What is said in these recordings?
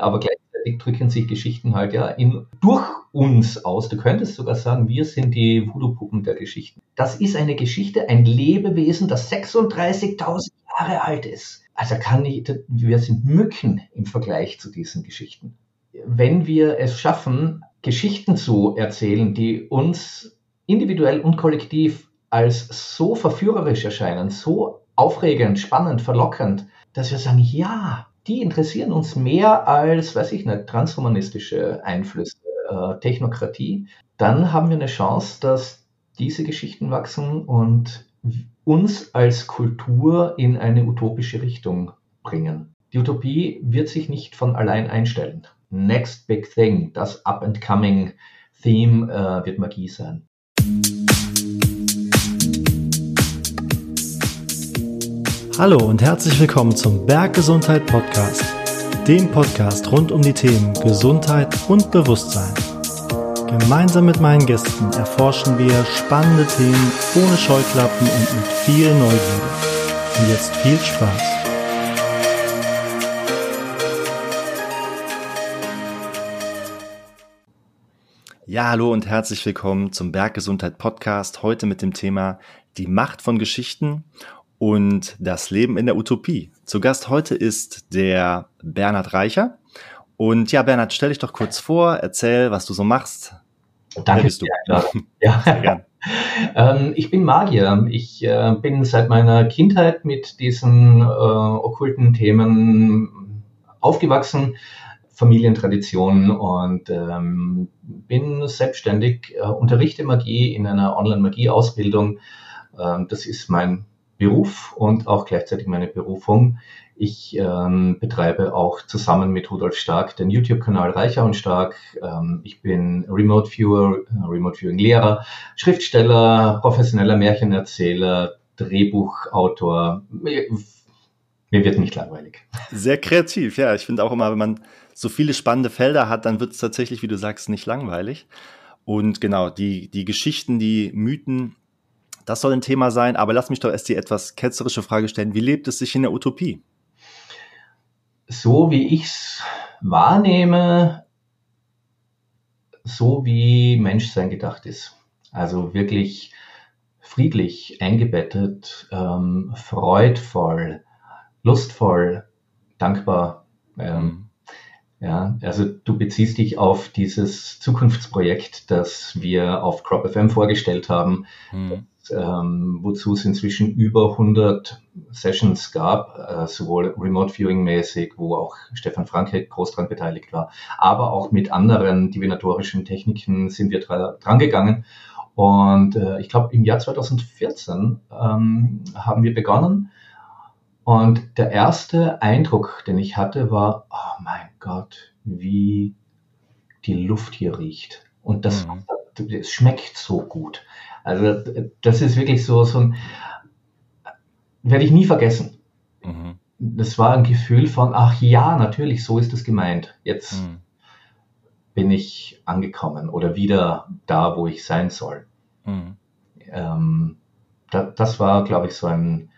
Aber gleichzeitig drücken sich Geschichten halt ja in, durch uns aus. Du könntest sogar sagen, wir sind die Voodoo-Puppen der Geschichten. Das ist eine Geschichte, ein Lebewesen, das 36.000 Jahre alt ist. Also kann ich, wir sind Mücken im Vergleich zu diesen Geschichten. Wenn wir es schaffen, Geschichten zu erzählen, die uns individuell und kollektiv als so verführerisch erscheinen, so aufregend, spannend, verlockend, dass wir sagen, ja, die interessieren uns mehr als, weiß ich nicht, transhumanistische Einflüsse, äh, Technokratie, dann haben wir eine Chance, dass diese Geschichten wachsen und uns als Kultur in eine utopische Richtung bringen. Die Utopie wird sich nicht von allein einstellen. Next Big Thing, das Up-and-Coming Theme äh, wird Magie sein. Hallo und herzlich willkommen zum Berggesundheit Podcast, dem Podcast rund um die Themen Gesundheit und Bewusstsein. Gemeinsam mit meinen Gästen erforschen wir spannende Themen ohne Scheuklappen und mit viel Neugierde. Und jetzt viel Spaß. Ja, hallo und herzlich willkommen zum Berggesundheit Podcast. Heute mit dem Thema die Macht von Geschichten und das Leben in der Utopie. Zu Gast heute ist der Bernhard Reicher. Und ja, Bernhard, stell dich doch kurz vor, erzähl, was du so machst. Danke. Wer bist du? Ja, ja. ähm, ich bin Magier. Ich äh, bin seit meiner Kindheit mit diesen äh, okkulten Themen aufgewachsen, Familientradition und ähm, bin selbstständig, äh, unterrichte Magie in einer Online-Magie-Ausbildung. Ähm, das ist mein Beruf und auch gleichzeitig meine Berufung. Ich ähm, betreibe auch zusammen mit Rudolf Stark den YouTube-Kanal Reicher und Stark. Ähm, ich bin Remote Viewer, äh, Remote Viewing Lehrer, Schriftsteller, professioneller Märchenerzähler, Drehbuchautor. Mir, mir wird nicht langweilig. Sehr kreativ, ja. Ich finde auch immer, wenn man so viele spannende Felder hat, dann wird es tatsächlich, wie du sagst, nicht langweilig. Und genau, die, die Geschichten, die Mythen, das soll ein Thema sein, aber lass mich doch erst die etwas ketzerische Frage stellen. Wie lebt es sich in der Utopie? So wie ich es wahrnehme, so wie Menschsein gedacht ist. Also wirklich friedlich, eingebettet, ähm, freudvoll, lustvoll, dankbar. Ähm, mhm. Ja, also du beziehst dich auf dieses Zukunftsprojekt, das wir auf Crop FM vorgestellt haben, mhm ähm, wozu es inzwischen über 100 Sessions gab, äh, sowohl Remote Viewing mäßig, wo auch Stefan Franke groß dran beteiligt war, aber auch mit anderen divinatorischen Techniken sind wir dra dran gegangen. Und äh, ich glaube, im Jahr 2014 ähm, haben wir begonnen. Und der erste Eindruck, den ich hatte, war, oh mein Gott, wie die Luft hier riecht. Und das, mhm. es schmeckt so gut. Also das ist wirklich so, so ein, werde ich nie vergessen. Mhm. Das war ein Gefühl von, ach ja, natürlich, so ist es gemeint. Jetzt mhm. bin ich angekommen oder wieder da, wo ich sein soll. Mhm. Ähm, da, das war, glaube ich, so ein,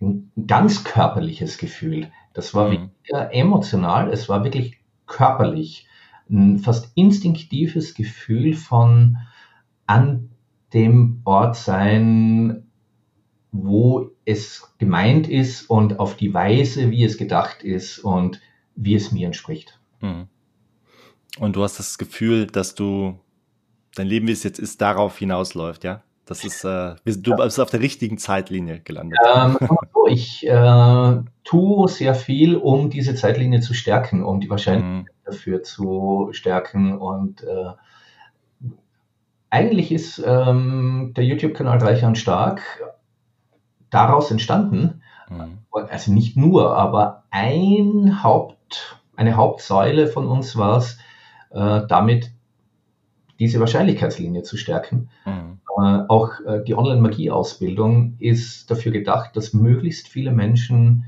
ein, ganz körperliches Gefühl. Das war mhm. weniger emotional, es war wirklich körperlich. Ein fast instinktives Gefühl von, an dem Ort sein, wo es gemeint ist und auf die Weise, wie es gedacht ist und wie es mir entspricht. Mhm. Und du hast das Gefühl, dass du dein Leben, wie es jetzt ist, darauf hinausläuft, ja? Das ist, äh, du bist auf der richtigen Zeitlinie gelandet. Ähm, ich äh, tue sehr viel, um diese Zeitlinie zu stärken, um die Wahrscheinlichkeit mhm. dafür zu stärken und äh, eigentlich ist ähm, der YouTube-Kanal Reicher und Stark daraus entstanden. Mhm. Also nicht nur, aber ein Haupt, eine Hauptsäule von uns war es, äh, damit diese Wahrscheinlichkeitslinie zu stärken. Mhm. Äh, auch äh, die Online-Magie-Ausbildung ist dafür gedacht, dass möglichst viele Menschen,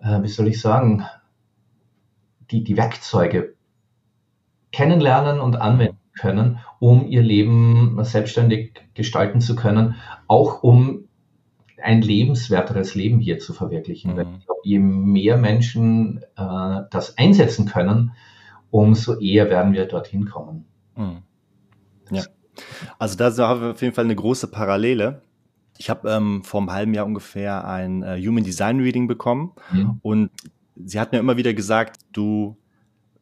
äh, wie soll ich sagen, die, die Werkzeuge kennenlernen und anwenden können, um ihr Leben selbstständig gestalten zu können, auch um ein lebenswerteres Leben hier zu verwirklichen. Mhm. Glaube, je mehr Menschen äh, das einsetzen können, umso eher werden wir dorthin kommen. Mhm. Ja. Also da haben wir auf jeden Fall eine große Parallele. Ich habe ähm, vor einem halben Jahr ungefähr ein äh, Human Design Reading bekommen mhm. und sie hat mir immer wieder gesagt, du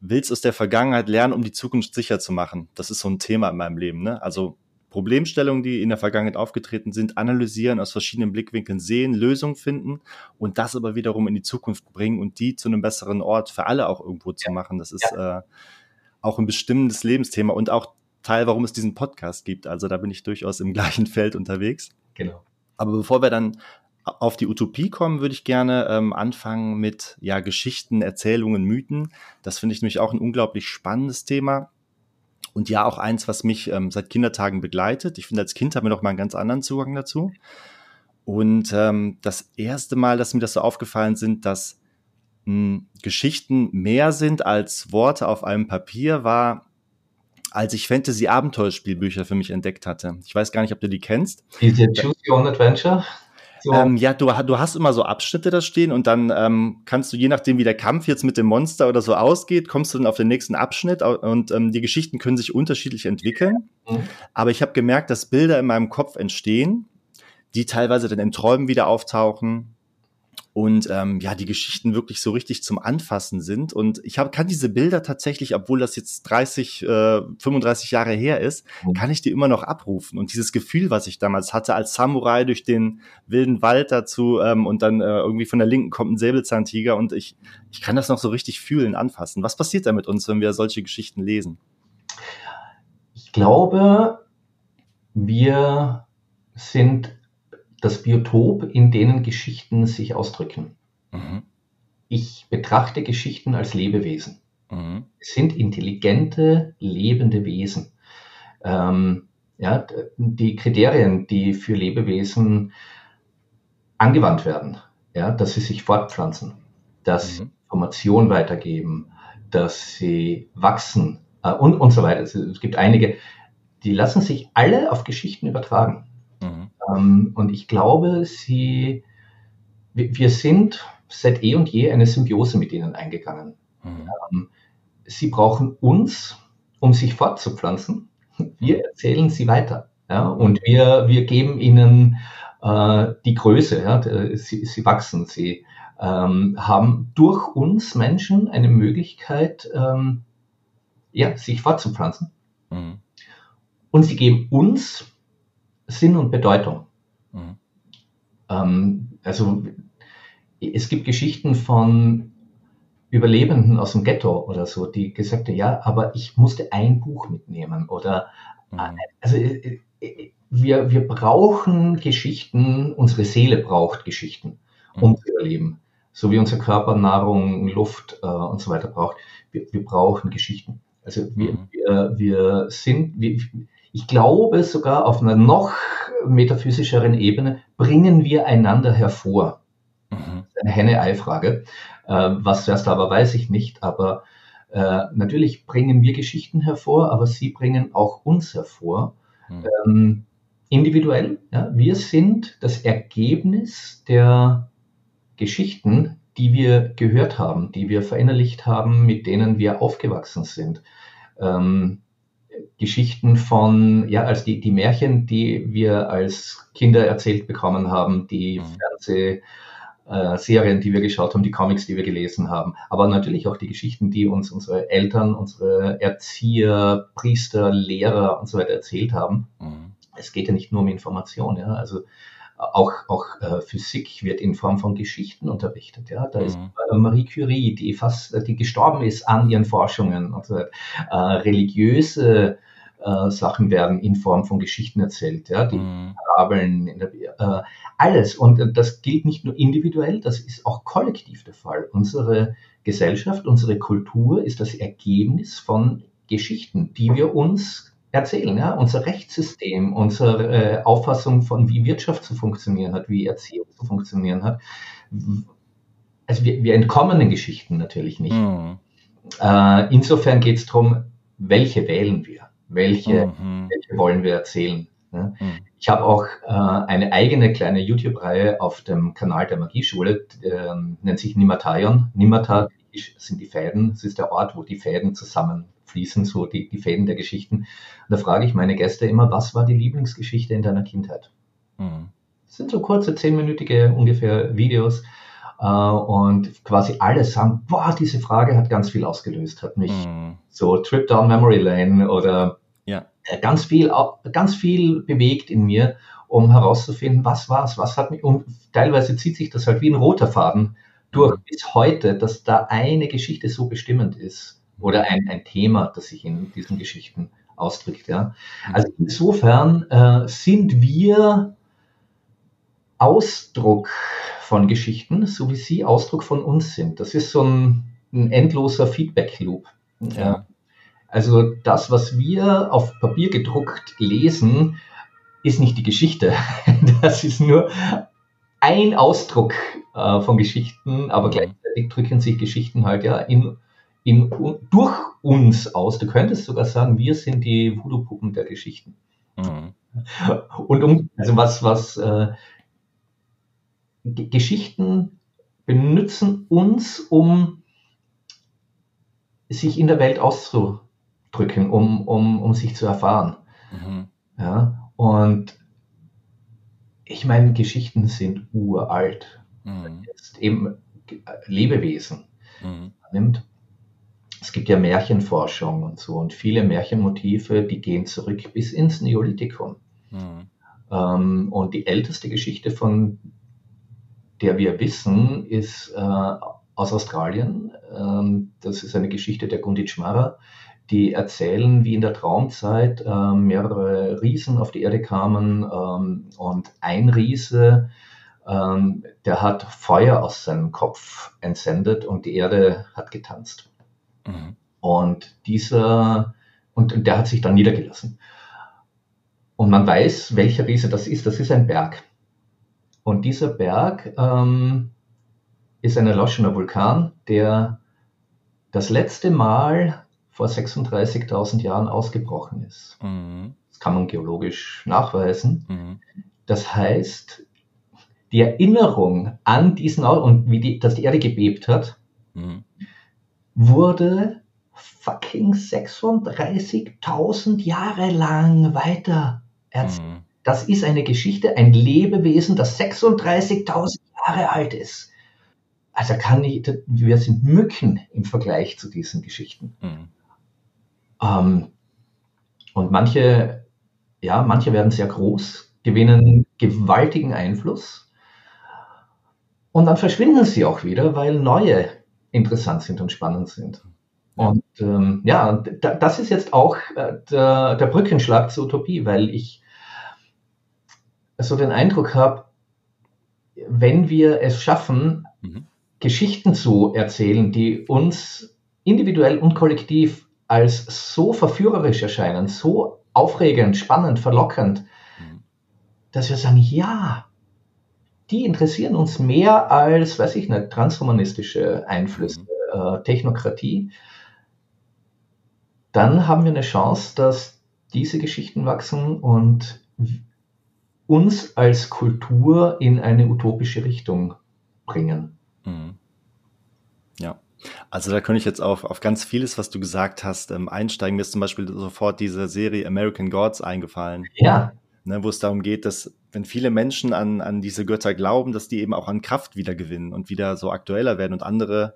willst aus der Vergangenheit lernen, um die Zukunft sicher zu machen. Das ist so ein Thema in meinem Leben. Ne? Also Problemstellungen, die in der Vergangenheit aufgetreten sind, analysieren, aus verschiedenen Blickwinkeln sehen, Lösungen finden und das aber wiederum in die Zukunft bringen und die zu einem besseren Ort für alle auch irgendwo zu machen. Das ist ja. äh, auch ein bestimmendes Lebensthema und auch Teil, warum es diesen Podcast gibt. Also da bin ich durchaus im gleichen Feld unterwegs. Genau. Aber bevor wir dann auf die Utopie kommen, würde ich gerne ähm, anfangen mit ja, Geschichten, Erzählungen, Mythen. Das finde ich nämlich auch ein unglaublich spannendes Thema. Und ja, auch eins, was mich ähm, seit Kindertagen begleitet. Ich finde, als Kind haben wir noch mal einen ganz anderen Zugang dazu. Und ähm, das erste Mal, dass mir das so aufgefallen sind, dass mh, hm, Geschichten mehr sind als Worte auf einem Papier, war, als ich Fantasy-Abenteuerspielbücher für mich entdeckt hatte. Ich weiß gar nicht, ob du die kennst. Diese Choose Your Own Adventure? So. Ähm, ja, du, du hast immer so Abschnitte da stehen und dann ähm, kannst du, je nachdem, wie der Kampf jetzt mit dem Monster oder so ausgeht, kommst du dann auf den nächsten Abschnitt und ähm, die Geschichten können sich unterschiedlich entwickeln. Mhm. Aber ich habe gemerkt, dass Bilder in meinem Kopf entstehen, die teilweise dann in Träumen wieder auftauchen, und ähm, ja, die Geschichten wirklich so richtig zum Anfassen sind. Und ich hab, kann diese Bilder tatsächlich, obwohl das jetzt 30, äh, 35 Jahre her ist, mhm. kann ich die immer noch abrufen. Und dieses Gefühl, was ich damals hatte, als Samurai durch den wilden Wald dazu ähm, und dann äh, irgendwie von der Linken kommt ein Säbelzahntiger und ich, ich kann das noch so richtig fühlen, anfassen. Was passiert da mit uns, wenn wir solche Geschichten lesen? Ich glaube, wir sind das Biotop, in denen Geschichten sich ausdrücken. Mhm. Ich betrachte Geschichten als Lebewesen. Mhm. Es sind intelligente, lebende Wesen. Ähm, ja, die Kriterien, die für Lebewesen angewandt werden, ja, dass sie sich fortpflanzen, dass mhm. sie Information weitergeben, dass sie wachsen äh, und, und so weiter. Es gibt einige, die lassen sich alle auf Geschichten übertragen. Ähm, und ich glaube, sie, wir sind seit eh und je eine Symbiose mit ihnen eingegangen. Mhm. Ähm, sie brauchen uns, um sich fortzupflanzen. Wir erzählen sie weiter. Ja, und wir, wir geben ihnen äh, die Größe. Ja, sie, sie wachsen, sie ähm, haben durch uns Menschen eine Möglichkeit, ähm, ja, sich fortzupflanzen. Mhm. Und sie geben uns Sinn und Bedeutung. Mhm. Ähm, also es gibt Geschichten von Überlebenden aus dem Ghetto oder so, die gesagt haben, ja, aber ich musste ein Buch mitnehmen oder mhm. also äh, äh, wir, wir brauchen Geschichten, unsere Seele braucht Geschichten, um mhm. zu überleben. So wie unser Körper Nahrung, Luft äh, und so weiter braucht. Wir, wir brauchen Geschichten. Also wir, mhm. wir, wir sind, wir, ich glaube sogar auf einer noch metaphysischeren Ebene bringen wir einander hervor. Mhm. Eine Henne-Ei-Frage. Äh, was zuerst aber weiß ich nicht, aber äh, natürlich bringen wir Geschichten hervor, aber sie bringen auch uns hervor. Mhm. Ähm, individuell. Ja, wir sind das Ergebnis der Geschichten, die wir gehört haben, die wir verinnerlicht haben, mit denen wir aufgewachsen sind. Ähm, Geschichten von, ja, als die, die Märchen, die wir als Kinder erzählt bekommen haben, die mhm. Fernsehserien, die wir geschaut haben, die Comics, die wir gelesen haben, aber natürlich auch die Geschichten, die uns unsere Eltern, unsere Erzieher, Priester, Lehrer und so weiter erzählt haben. Mhm. Es geht ja nicht nur um Information, ja, also auch, auch äh, Physik wird in Form von Geschichten unterrichtet. Ja? Da mhm. ist äh, Marie Curie, die fast, die gestorben ist an ihren Forschungen und so weiter. Äh, religiöse äh, Sachen werden in Form von Geschichten erzählt, ja, die mhm. Parabeln, äh, alles. Und äh, das gilt nicht nur individuell, das ist auch kollektiv der Fall. Unsere Gesellschaft, unsere Kultur ist das Ergebnis von Geschichten, die wir uns erzählen. Ja? Unser Rechtssystem, unsere äh, Auffassung von, wie Wirtschaft zu funktionieren hat, wie Erziehung zu funktionieren hat. Also wir, wir entkommen den Geschichten natürlich nicht. Mhm. Äh, insofern geht es darum, welche wählen wir, welche, mhm. welche wollen wir erzählen. Ne? Mhm. Ich habe auch äh, eine eigene kleine YouTube-Reihe auf dem Kanal der Magieschule, äh, nennt sich Nimataion. Nimata sind die Fäden, es ist der Ort, wo die Fäden zusammenfließen, so die, die Fäden der Geschichten. Und da frage ich meine Gäste immer, was war die Lieblingsgeschichte in deiner Kindheit? Mhm. Das sind so kurze, zehnminütige ungefähr Videos. Uh, und quasi alle sagen, boah, diese Frage hat ganz viel ausgelöst, hat mich mm. so Trip Down Memory Lane oder ja. Äh, ganz viel, ganz viel bewegt in mir, um herauszufinden, was war's, was hat mich, und teilweise zieht sich das halt wie ein roter Faden durch bis heute, dass da eine Geschichte so bestimmend ist oder ein, ein Thema, das sich in diesen Geschichten ausdrückt. Ja. Also insofern äh, sind wir Ausdruck von Geschichten, so wie sie Ausdruck von uns sind. Das ist so ein, ein endloser Feedback-Loop. Ja. Also das, was wir auf Papier gedruckt lesen, ist nicht die Geschichte. Das ist nur ein Ausdruck äh, von Geschichten, aber mhm. gleichzeitig drücken sich Geschichten halt ja in, in, durch uns aus. Du könntest sogar sagen, wir sind die Voodoo-Puppen der Geschichten. Mhm. Und um, also was, was äh, Geschichten benutzen uns, um sich in der Welt auszudrücken, um, um, um sich zu erfahren. Mhm. Ja, und ich meine, Geschichten sind uralt. Mhm. Jetzt eben Lebewesen mhm. nimmt. Es gibt ja Märchenforschung und so und viele Märchenmotive, die gehen zurück bis ins Neolithikum. Mhm. Ähm, und die älteste Geschichte, von der wir wissen, ist äh, aus Australien. Ähm, das ist eine Geschichte der Gunditjmara die erzählen, wie in der Traumzeit äh, mehrere Riesen auf die Erde kamen ähm, und ein Riese, ähm, der hat Feuer aus seinem Kopf entsendet und die Erde hat getanzt. Mhm. Und dieser, und, der hat sich dann niedergelassen. Und man weiß, welcher Riese das ist. Das ist ein Berg. Und dieser Berg ähm, ist ein erloschener Vulkan, der das letzte Mal vor 36.000 Jahren ausgebrochen ist. Mhm. Das kann man geologisch nachweisen. Mhm. Das heißt, die Erinnerung an diesen Ort und wie die, dass die Erde gebebt hat, mhm. Wurde fucking 36.000 Jahre lang weiter erzählt. Mhm. Das ist eine Geschichte, ein Lebewesen, das 36.000 Jahre alt ist. Also kann ich, wir sind Mücken im Vergleich zu diesen Geschichten. Mhm. Ähm, und manche, ja, manche werden sehr groß, gewinnen gewaltigen Einfluss und dann verschwinden sie auch wieder, weil neue interessant sind und spannend sind. Und ähm, ja, das ist jetzt auch äh, der, der Brückenschlag zur Utopie, weil ich so den Eindruck habe, wenn wir es schaffen, mhm. Geschichten zu erzählen, die uns individuell und kollektiv als so verführerisch erscheinen, so aufregend, spannend, verlockend, mhm. dass wir sagen, ja, die interessieren uns mehr als, weiß ich nicht, transhumanistische Einflüsse, mhm. äh, Technokratie. Dann haben wir eine Chance, dass diese Geschichten wachsen und uns als Kultur in eine utopische Richtung bringen. Mhm. Also da könnte ich jetzt auf, auf ganz vieles, was du gesagt hast, ähm, einsteigen. Mir ist zum Beispiel sofort diese Serie American Gods eingefallen. Ja. Ne, wo es darum geht, dass wenn viele Menschen an, an diese Götter glauben, dass die eben auch an Kraft wieder gewinnen und wieder so aktueller werden und andere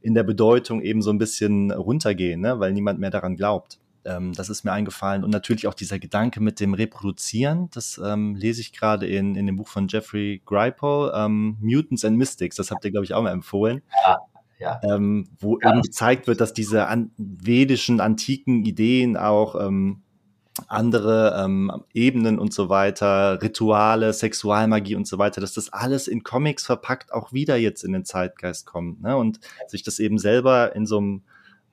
in der Bedeutung eben so ein bisschen runtergehen, ne, weil niemand mehr daran glaubt. Ähm, das ist mir eingefallen. Und natürlich auch dieser Gedanke mit dem Reproduzieren, das ähm, lese ich gerade in, in dem Buch von Jeffrey Greipel, ähm, Mutants and Mystics, das habt ihr, glaube ich, auch mal empfohlen. Ja ja. ähm, wo ja. eben gezeigt wird, dass diese an vedischen, antiken Ideen auch ähm, andere ähm, Ebenen und so weiter, Rituale, Sexualmagie und so weiter, dass das alles in Comics verpackt auch wieder jetzt in den Zeitgeist kommt ne? und sich das eben selber in so einem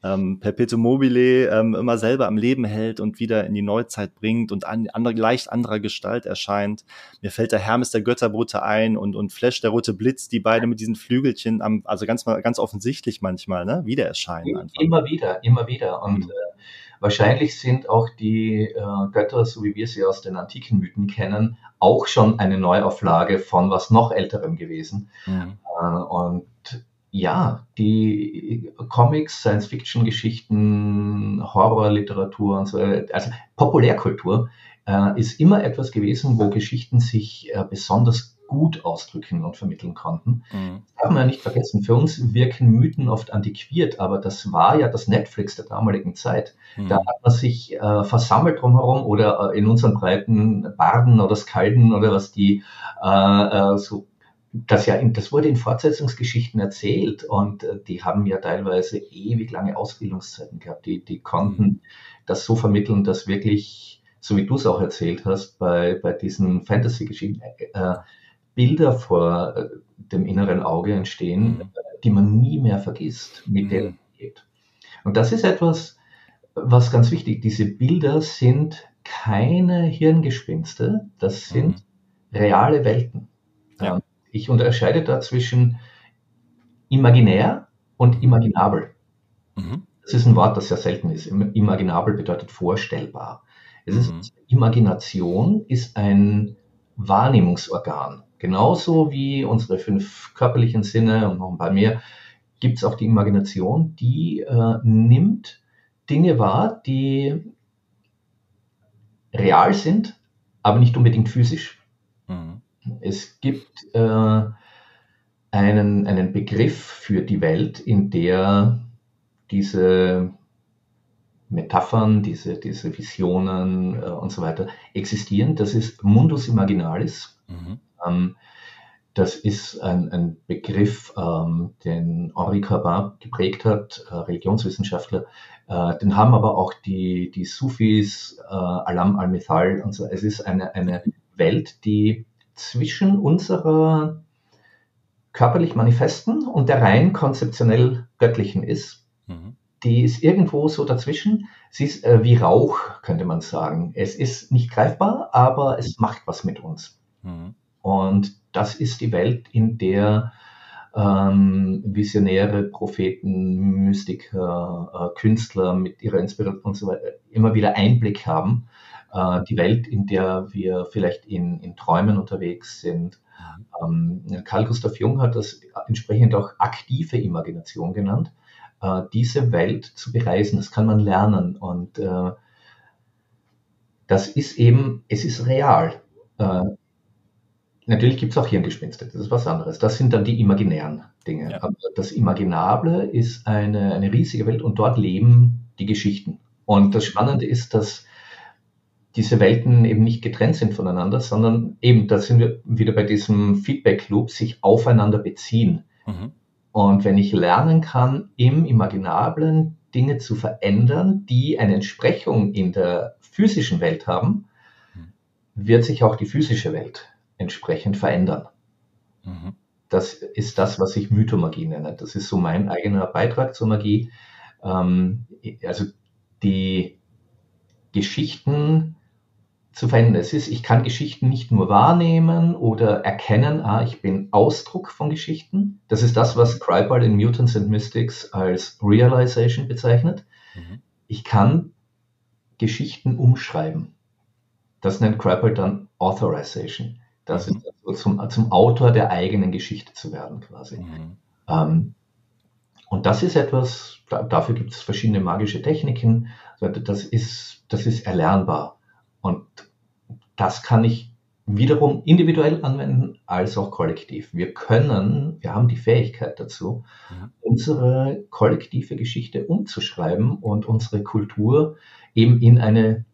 ähm, Perpetuum mobile ähm, immer selber am Leben hält und wieder in die Neuzeit bringt und an andere, leicht anderer Gestalt erscheint. Mir fällt der Hermes der Götterbote ein und, und Flash der rote Blitz, die beide mit diesen Flügelchen am, also ganz, ganz offensichtlich manchmal, ne, wieder erscheinen. Einfach. Immer wieder, immer wieder. Und, mhm. Wahrscheinlich sind auch die äh, Götter, so wie wir sie aus den antiken Mythen kennen, auch schon eine Neuauflage von was noch älterem gewesen. Mhm. Äh, und ja, die Comics, Science-Fiction-Geschichten, Horrorliteratur und so, also Populärkultur äh, ist immer etwas gewesen, wo Geschichten sich äh, besonders gut ausdrücken und vermitteln konnten. Mhm. Das darf man ja nicht vergessen. Für uns wirken Mythen oft antiquiert, aber das war ja das Netflix der damaligen Zeit. Mhm. Da hat man sich äh, versammelt drumherum oder äh, in unseren Breiten Barden oder Skalden oder was die äh, äh so das ja, das wurde in Fortsetzungsgeschichten erzählt und äh, die haben ja teilweise ewig lange Ausbildungszeiten gehabt. Die, die konnten mhm. das so vermitteln, dass wirklich, so wie du es auch erzählt hast, bei, bei diesen Fantasy-Geschichten äh, Bilder vor äh, dem inneren Auge entstehen, mhm. die man nie mehr vergisst, mit mhm. denen man geht. Und das ist etwas, was ganz wichtig, diese Bilder sind keine Hirngespinste, das sind mhm. reale Welten. Ja. Ich unterscheide da zwischen imaginär und imaginabel. Mhm. Das ist ein Wort, das sehr selten ist. Imaginabel bedeutet vorstellbar. Es ist, mhm. Imagination ist ein Wahrnehmungsorgan. Genauso wie unsere fünf körperlichen Sinne und noch ein paar mehr, gibt es auch die Imagination, die äh, nimmt Dinge wahr, die real sind, aber nicht unbedingt physisch. Mhm. Es gibt äh, einen, einen Begriff für die Welt, in der diese Metaphern, diese, diese Visionen äh, und so weiter existieren. Das ist Mundus Imaginalis. Mhm. Ähm, das ist ein, ein Begriff, ähm, den Henri Corbin geprägt hat, äh, Religionswissenschaftler. Äh, den haben aber auch die, die Sufis, äh, Alam al-Mithal und so. Es ist eine, eine Welt, die zwischen unserer körperlich manifesten und der rein konzeptionell göttlichen ist. Mhm. Die ist irgendwo so dazwischen. Sie ist äh, wie Rauch, könnte man sagen. Es ist nicht greifbar, aber es macht was mit uns. Mhm. Und das ist die Welt, in der ähm, Visionäre, Propheten, Mystiker, äh, Künstler mit ihrer Inspiration und so weiter immer wieder Einblick haben. Äh, die Welt, in der wir vielleicht in, in Träumen unterwegs sind. Ähm, Carl Gustav Jung hat das entsprechend auch aktive Imagination genannt. Äh, diese Welt zu bereisen, das kann man lernen und äh, das ist eben, es ist real. Natürlich gibt es auch Hirngespinste, das ist was anderes. Das sind dann die imaginären Dinge. Ja. Aber das Imaginable ist eine, eine riesige Welt und dort leben die Geschichten. Und das Spannende ist, dass diese Welten eben nicht getrennt sind voneinander, sondern eben, da sind wir wieder bei diesem Feedback-Loop, sich aufeinander beziehen. Mhm. Und wenn ich lernen kann, im Imaginablen Dinge zu verändern, die eine Entsprechung in der physischen Welt haben, mhm. wird sich auch die physische Welt entsprechend verändern. Mhm. Das ist das, was ich Mythomagie nenne. Das ist so mein eigener Beitrag zur Magie. Ähm, also die Geschichten zu verändern. Es ist, ich kann Geschichten nicht nur wahrnehmen oder erkennen, ah, ich bin Ausdruck von Geschichten. Das ist das, was Kripal in Mutants and Mystics als Realization bezeichnet. Mhm. Ich kann Geschichten umschreiben. Das nennt Kripal dann Authorization. Das ist also zum, zum Autor der eigenen Geschichte zu werden quasi. Mhm. Ähm, und das ist etwas, da, dafür gibt es verschiedene magische Techniken. Also das ist, das ist erlernbar. Und das kann ich wiederum individuell anwenden als auch kollektiv. Wir können, wir haben die Fähigkeit dazu, mhm. unsere kollektive Geschichte umzuschreiben und unsere Kultur eben in eine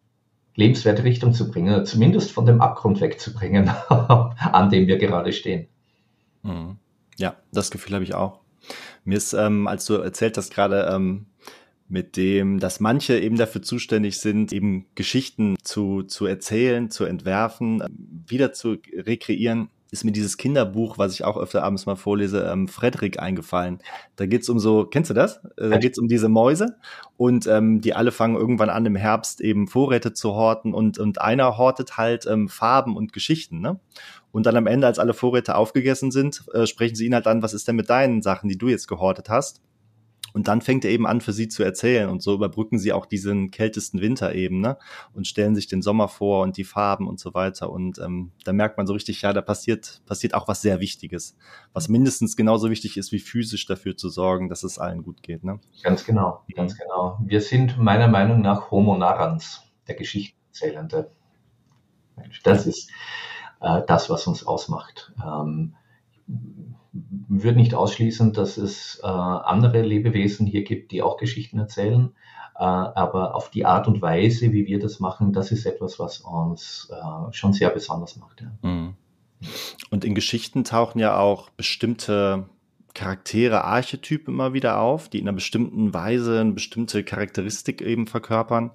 lebenswerte Richtung zu bringen, zumindest von dem Abgrund wegzubringen, an dem wir gerade stehen. Mhm. Ja, das Gefühl habe ich auch. Mir ist, ähm, als du erzählt hast gerade, ähm, mit dem, dass manche eben dafür zuständig sind, eben Geschichten zu, zu erzählen, zu entwerfen, wieder zu rekreieren, ist mir dieses Kinderbuch, was ich auch öfter abends mal vorlese, ähm, Frederik eingefallen. Da geht's um so, kennst du das? Äh, da geht's um diese Mäuse und ähm, die alle fangen irgendwann an im Herbst eben Vorräte zu horten und, und einer hortet halt ähm, Farben und Geschichten, ne? Und dann am Ende, als alle Vorräte aufgegessen sind, äh, sprechen sie ihn halt an, was ist denn mit deinen Sachen, die du jetzt gehortet hast? Und dann fängt er eben an, für sie zu erzählen. Und so überbrücken sie auch diesen kältesten Winter eben, ne? Und stellen sich den Sommer vor und die Farben und so weiter. Und ähm, da merkt man so richtig, ja, da passiert, passiert auch was sehr Wichtiges, was mindestens genauso wichtig ist, wie physisch dafür zu sorgen, dass es allen gut geht. Ne? Ganz genau, ganz genau. Wir sind meiner Meinung nach Homo narrans, der Geschichtenerzählende. Das ist äh, das, was uns ausmacht. Ähm, würde nicht ausschließen, dass es äh, andere Lebewesen hier gibt, die auch Geschichten erzählen. Äh, aber auf die Art und Weise, wie wir das machen, das ist etwas, was uns äh, schon sehr besonders macht. Ja. Mhm. Und in Geschichten tauchen ja auch bestimmte Charaktere, Archetypen immer wieder auf, die in einer bestimmten Weise eine bestimmte Charakteristik eben verkörpern.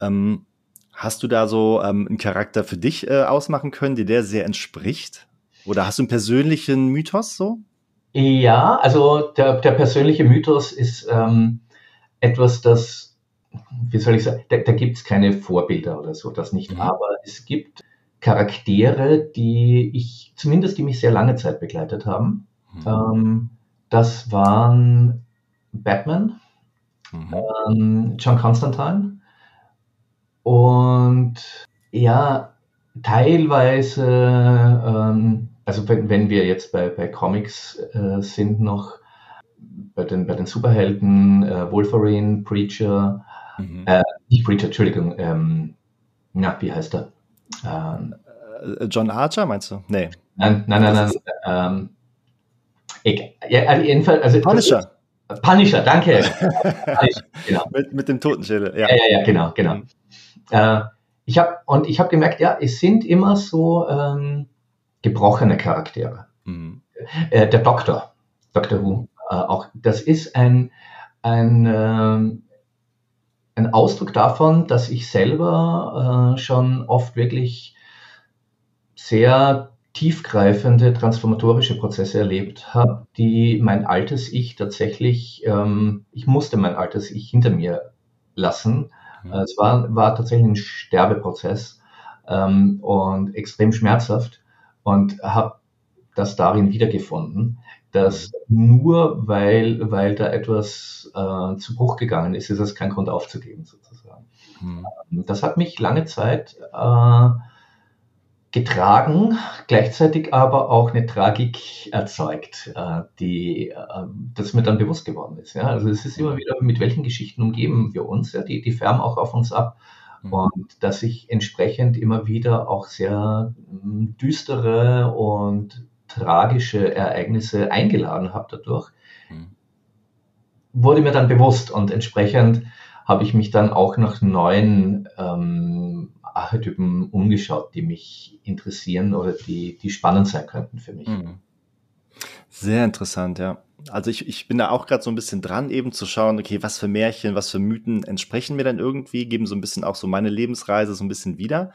Ähm, hast du da so ähm, einen Charakter für dich äh, ausmachen können, dir der sehr entspricht? Oder hast du einen persönlichen Mythos so? Ja, also der, der persönliche Mythos ist ähm, etwas, das, wie soll ich sagen, da, da gibt es keine Vorbilder oder so, das nicht. Mhm. Aber es gibt Charaktere, die ich, zumindest die mich sehr lange Zeit begleitet haben. Mhm. Ähm, das waren Batman, mhm. ähm, John Constantine und ja, teilweise ähm, also wenn, wenn wir jetzt bei, bei Comics äh, sind noch, bei den, bei den Superhelden, äh, Wolverine, Preacher, mhm. äh, nicht Preacher, Entschuldigung, ähm, na, wie heißt er? Ähm, äh, John Archer meinst du? Nee. Nein, nein, nein, nein. Ähm, ich, ja, also jedenfalls, also Punisher. Punisher, danke. Punisher, genau. mit, mit dem Totenschädel, ja. Ja, ja, ja genau, genau. Mhm. Äh, ich habe und ich habe gemerkt, ja, es sind immer so ähm, gebrochene Charaktere. Mhm. Äh, der Doktor, Dr. Who, äh, auch das ist ein, ein, äh, ein Ausdruck davon, dass ich selber äh, schon oft wirklich sehr tiefgreifende transformatorische Prozesse erlebt habe, die mein altes Ich tatsächlich, ähm, ich musste mein altes Ich hinter mir lassen. Mhm. Es war, war tatsächlich ein Sterbeprozess ähm, und extrem schmerzhaft und habe das darin wiedergefunden, dass nur weil, weil da etwas äh, zu Bruch gegangen ist, ist es kein Grund aufzugeben sozusagen. Mhm. Das hat mich lange Zeit äh, getragen, gleichzeitig aber auch eine Tragik erzeugt, äh, die äh, das mir dann bewusst geworden ist. Ja? Also es ist immer wieder, mit welchen Geschichten umgeben wir uns, ja? die, die färben auch auf uns ab. Mhm. Und dass ich entsprechend immer wieder auch sehr hm, düstere und tragische Ereignisse eingeladen habe dadurch, mhm. wurde mir dann bewusst und entsprechend habe ich mich dann auch nach neuen ähm, Archetypen umgeschaut, die mich interessieren oder die, die spannend sein könnten für mich. Mhm. Sehr interessant, ja. Also ich, ich bin da auch gerade so ein bisschen dran, eben zu schauen, okay, was für Märchen, was für Mythen entsprechen mir dann irgendwie, geben so ein bisschen auch so meine Lebensreise so ein bisschen wieder.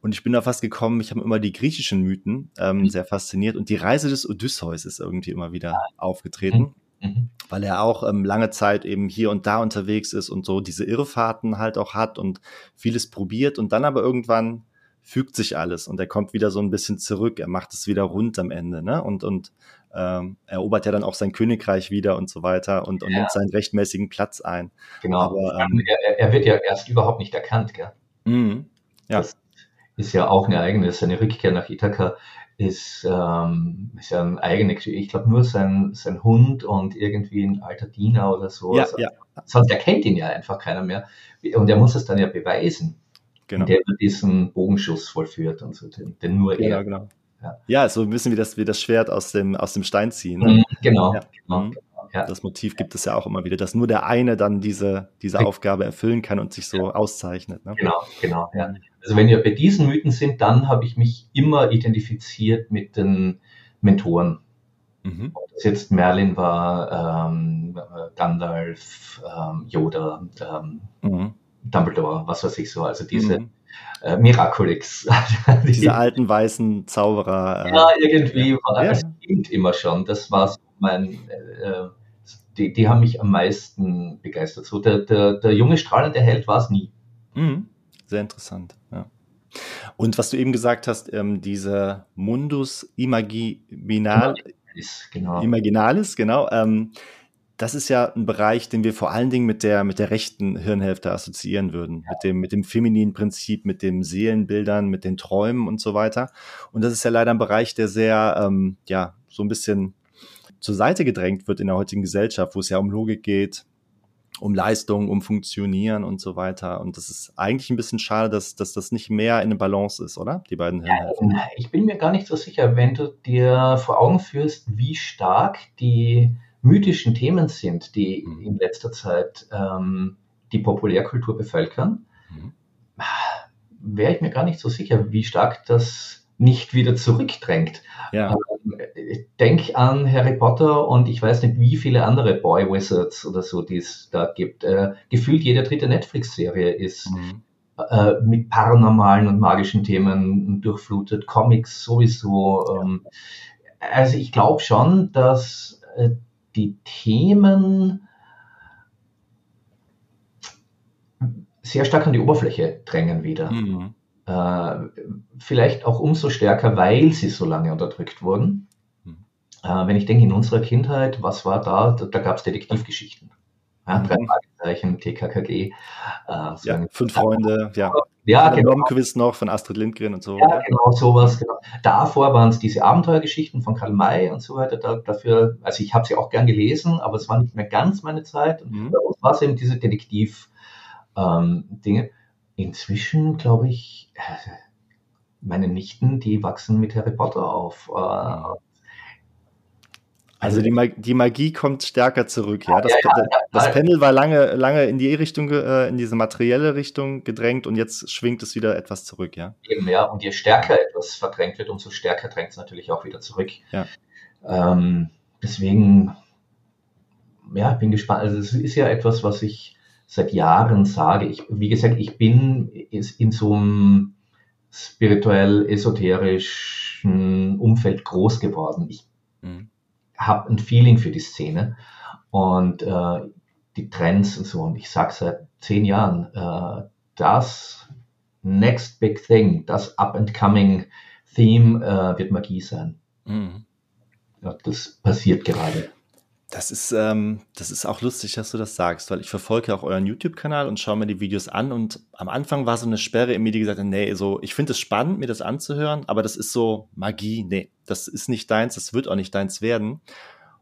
Und ich bin da fast gekommen, ich habe immer die griechischen Mythen ähm, mhm. sehr fasziniert und die Reise des Odysseus ist irgendwie immer wieder aufgetreten. Mhm. Mhm. Weil er auch ähm, lange Zeit eben hier und da unterwegs ist und so diese Irrfahrten halt auch hat und vieles probiert und dann aber irgendwann fügt sich alles und er kommt wieder so ein bisschen zurück, er macht es wieder rund am Ende, ne? Und, und ähm, erobert ja dann auch sein Königreich wieder und so weiter und, und ja. nimmt seinen rechtmäßigen Platz ein. Genau. Aber, ähm, er, er, wird ja erst überhaupt nicht erkannt, gell? Mhm. Ja. Das ist ja auch eine eigene, seine Rückkehr nach Ithaka ist, ähm, ist ja ein eigene Ich glaube nur sein, sein Hund und irgendwie ein alter Diener oder so. Ja, also, ja. Sonst erkennt ihn ja einfach keiner mehr. Und er muss es dann ja beweisen genau. indem er diesen Bogenschuss vollführt und so, den, den nur genau, er. Genau. Ja. ja, so ein bisschen wie das, wie das Schwert aus dem, aus dem Stein ziehen. Ne? Mhm, genau, ja. genau, mhm. Ja. Das Motiv gibt es ja auch immer wieder, dass nur der eine dann diese, diese Aufgabe erfüllen kann und sich so auszeichnet. Ne? Genau, genau. Ja. Also wenn wir bei diesen Mythen sind, dann habe ich mich immer identifiziert mit den Mentoren. Mhm. Ob das jetzt Merlin war, ähm, Gandalf, ähm, Yoda, ähm, mhm. Dumbledore, was weiß ich so, also diese mhm. äh, Miraculix. diese alten weißen Zauberer. Äh, ja, irgendwie war ja. das Kind immer schon. Das war so mein, äh, die, die haben mich am meisten begeistert. So der, der, der junge strahlende Held war es nie. Mhm. Sehr interessant, ja. Und was du eben gesagt hast, ähm, dieser Mundus Imaginal, Imaginalis, genau. Imaginalis, genau ähm, das ist ja ein Bereich, den wir vor allen Dingen mit der, mit der rechten Hirnhälfte assoziieren würden. Ja. Mit dem, mit dem femininen Prinzip, mit dem Seelenbildern, mit den Träumen und so weiter. Und das ist ja leider ein Bereich, der sehr, ähm, ja, so ein bisschen zur Seite gedrängt wird in der heutigen Gesellschaft, wo es ja um Logik geht, um Leistung, um Funktionieren und so weiter. Und das ist eigentlich ein bisschen schade, dass, dass das nicht mehr in der Balance ist, oder? Die beiden Hirnhälften. Ja, ich bin mir gar nicht so sicher, wenn du dir vor Augen führst, wie stark die mythischen Themen sind, die mhm. in letzter Zeit ähm, die Populärkultur bevölkern, mhm. wäre ich mir gar nicht so sicher, wie stark das nicht wieder zurückdrängt. Ja. Ähm, denk an Harry Potter und ich weiß nicht, wie viele andere Boy Wizards oder so, die es da gibt. Äh, gefühlt jede dritte Netflix-Serie ist mhm. äh, mit paranormalen und magischen Themen durchflutet, Comics sowieso. Ähm, also ich glaube schon, dass äh, die Themen sehr stark an die Oberfläche drängen wieder. Mhm. Äh, vielleicht auch umso stärker, weil sie so lange unterdrückt wurden. Mhm. Äh, wenn ich denke, in unserer Kindheit, was war da? Da, da gab es Detektivgeschichten. Ja, drei Fragezeichen, TKKG. Äh, so ja, fünf Freunde, ja. Ja, genau. Quiz noch von Astrid Lindgren und so. Ja, genau, sowas. Genau. Davor waren es diese Abenteuergeschichten von Karl May und so weiter. Da, dafür, also ich habe sie auch gern gelesen, aber es war nicht mehr ganz meine Zeit. Und mhm. bei uns war es eben diese Detektiv-Dinge. Ähm, Inzwischen, glaube ich, äh, meine Nichten, die wachsen mit Harry Potter auf. Äh. Also die, Mag die Magie kommt stärker zurück, ja. Das, ja, ja, ja, das Panel war lange, lange in die Richtung, äh, in diese materielle Richtung gedrängt und jetzt schwingt es wieder etwas zurück, ja. Eben, ja. Und je stärker etwas verdrängt wird, umso stärker drängt es natürlich auch wieder zurück. Ja. Ähm, deswegen, ja, ich bin gespannt. Also es ist ja etwas, was ich seit Jahren sage. Ich, wie gesagt, ich bin in so einem spirituell esoterischen Umfeld groß geworden. Ich mhm habe ein Feeling für die Szene und äh, die Trends und so. Und ich sage seit zehn Jahren, äh, das Next Big Thing, das Up-and-Coming Theme äh, wird Magie sein. Mhm. Ja, das passiert gerade. Das ist, ähm, das ist auch lustig, dass du das sagst, weil ich verfolge auch euren YouTube-Kanal und schaue mir die Videos an und am Anfang war so eine Sperre in mir, die gesagt hat, nee, so, ich finde es spannend, mir das anzuhören, aber das ist so Magie, nee, das ist nicht deins, das wird auch nicht deins werden.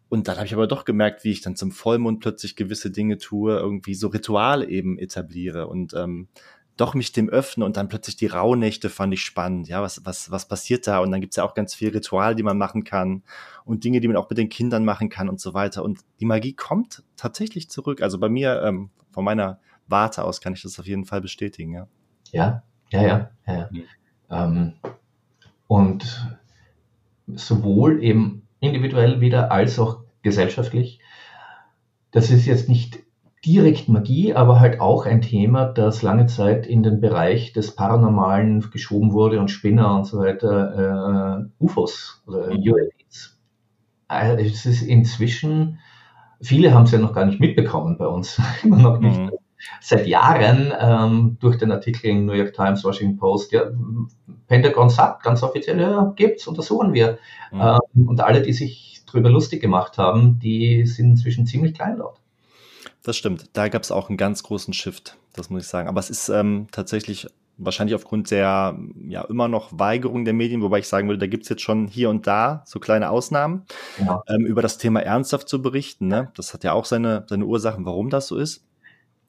Und dann habe ich aber doch gemerkt, wie ich dann zum Vollmond plötzlich gewisse Dinge tue, irgendwie so Ritual eben etabliere und ähm, doch mich dem öffne und dann plötzlich die Rauhnächte fand ich spannend. Ja, was, was, was passiert da? Und dann gibt's ja auch ganz viel Ritual, die man machen kann und Dinge, die man auch mit den Kindern machen kann und so weiter. Und die Magie kommt tatsächlich zurück. Also bei mir, ähm, von meiner Warte aus, kann ich das auf jeden Fall bestätigen, ja. Ja, ja, ja. ja, ja. Mhm. Ähm, und sowohl eben individuell wieder als auch gesellschaftlich. Das ist jetzt nicht direkt Magie, aber halt auch ein Thema, das lange Zeit in den Bereich des Paranormalen geschoben wurde und Spinner und so weiter, äh, UFOs oder mhm. UFOs. Also es ist inzwischen, viele haben es ja noch gar nicht mitbekommen bei uns, immer noch nicht. Mhm. Seit Jahren ähm, durch den Artikel in New York Times, Washington Post, ja, Pentagon sagt ganz offiziell, ja, gibt's, untersuchen wir. Mhm. Ähm, und alle, die sich drüber lustig gemacht haben, die sind inzwischen ziemlich kleinlaut. Das stimmt. Da gab es auch einen ganz großen Shift, das muss ich sagen. Aber es ist ähm, tatsächlich wahrscheinlich aufgrund der ja immer noch Weigerung der Medien, wobei ich sagen würde, da gibt's jetzt schon hier und da so kleine Ausnahmen, ja. ähm, über das Thema ernsthaft zu berichten. Ne? Das hat ja auch seine, seine Ursachen, warum das so ist.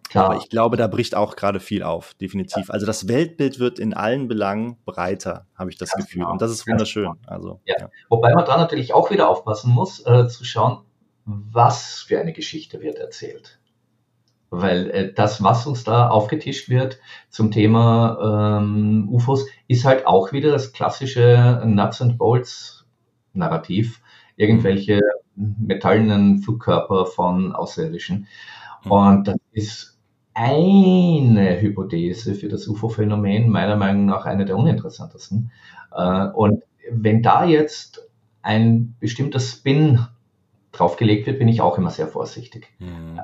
Klar. Aber ich glaube, da bricht auch gerade viel auf, definitiv. Ja. Also das Weltbild wird in allen Belangen breiter, habe ich das Ganz Gefühl. Genau. Und das ist wunderschön. Also, ja. ja. Wobei man da natürlich auch wieder aufpassen muss, äh, zu schauen, was für eine Geschichte wird erzählt. Weil äh, das, was uns da aufgetischt wird zum Thema ähm, UFOs, ist halt auch wieder das klassische Nuts and Bolts Narrativ. Irgendwelche metallenen Flugkörper von Außerirdischen. Mhm. Und das ist eine Hypothese für das UFO-Phänomen, meiner Meinung nach eine der uninteressantesten. Äh, und wenn da jetzt ein bestimmter Spin draufgelegt wird, bin ich auch immer sehr vorsichtig. Mhm.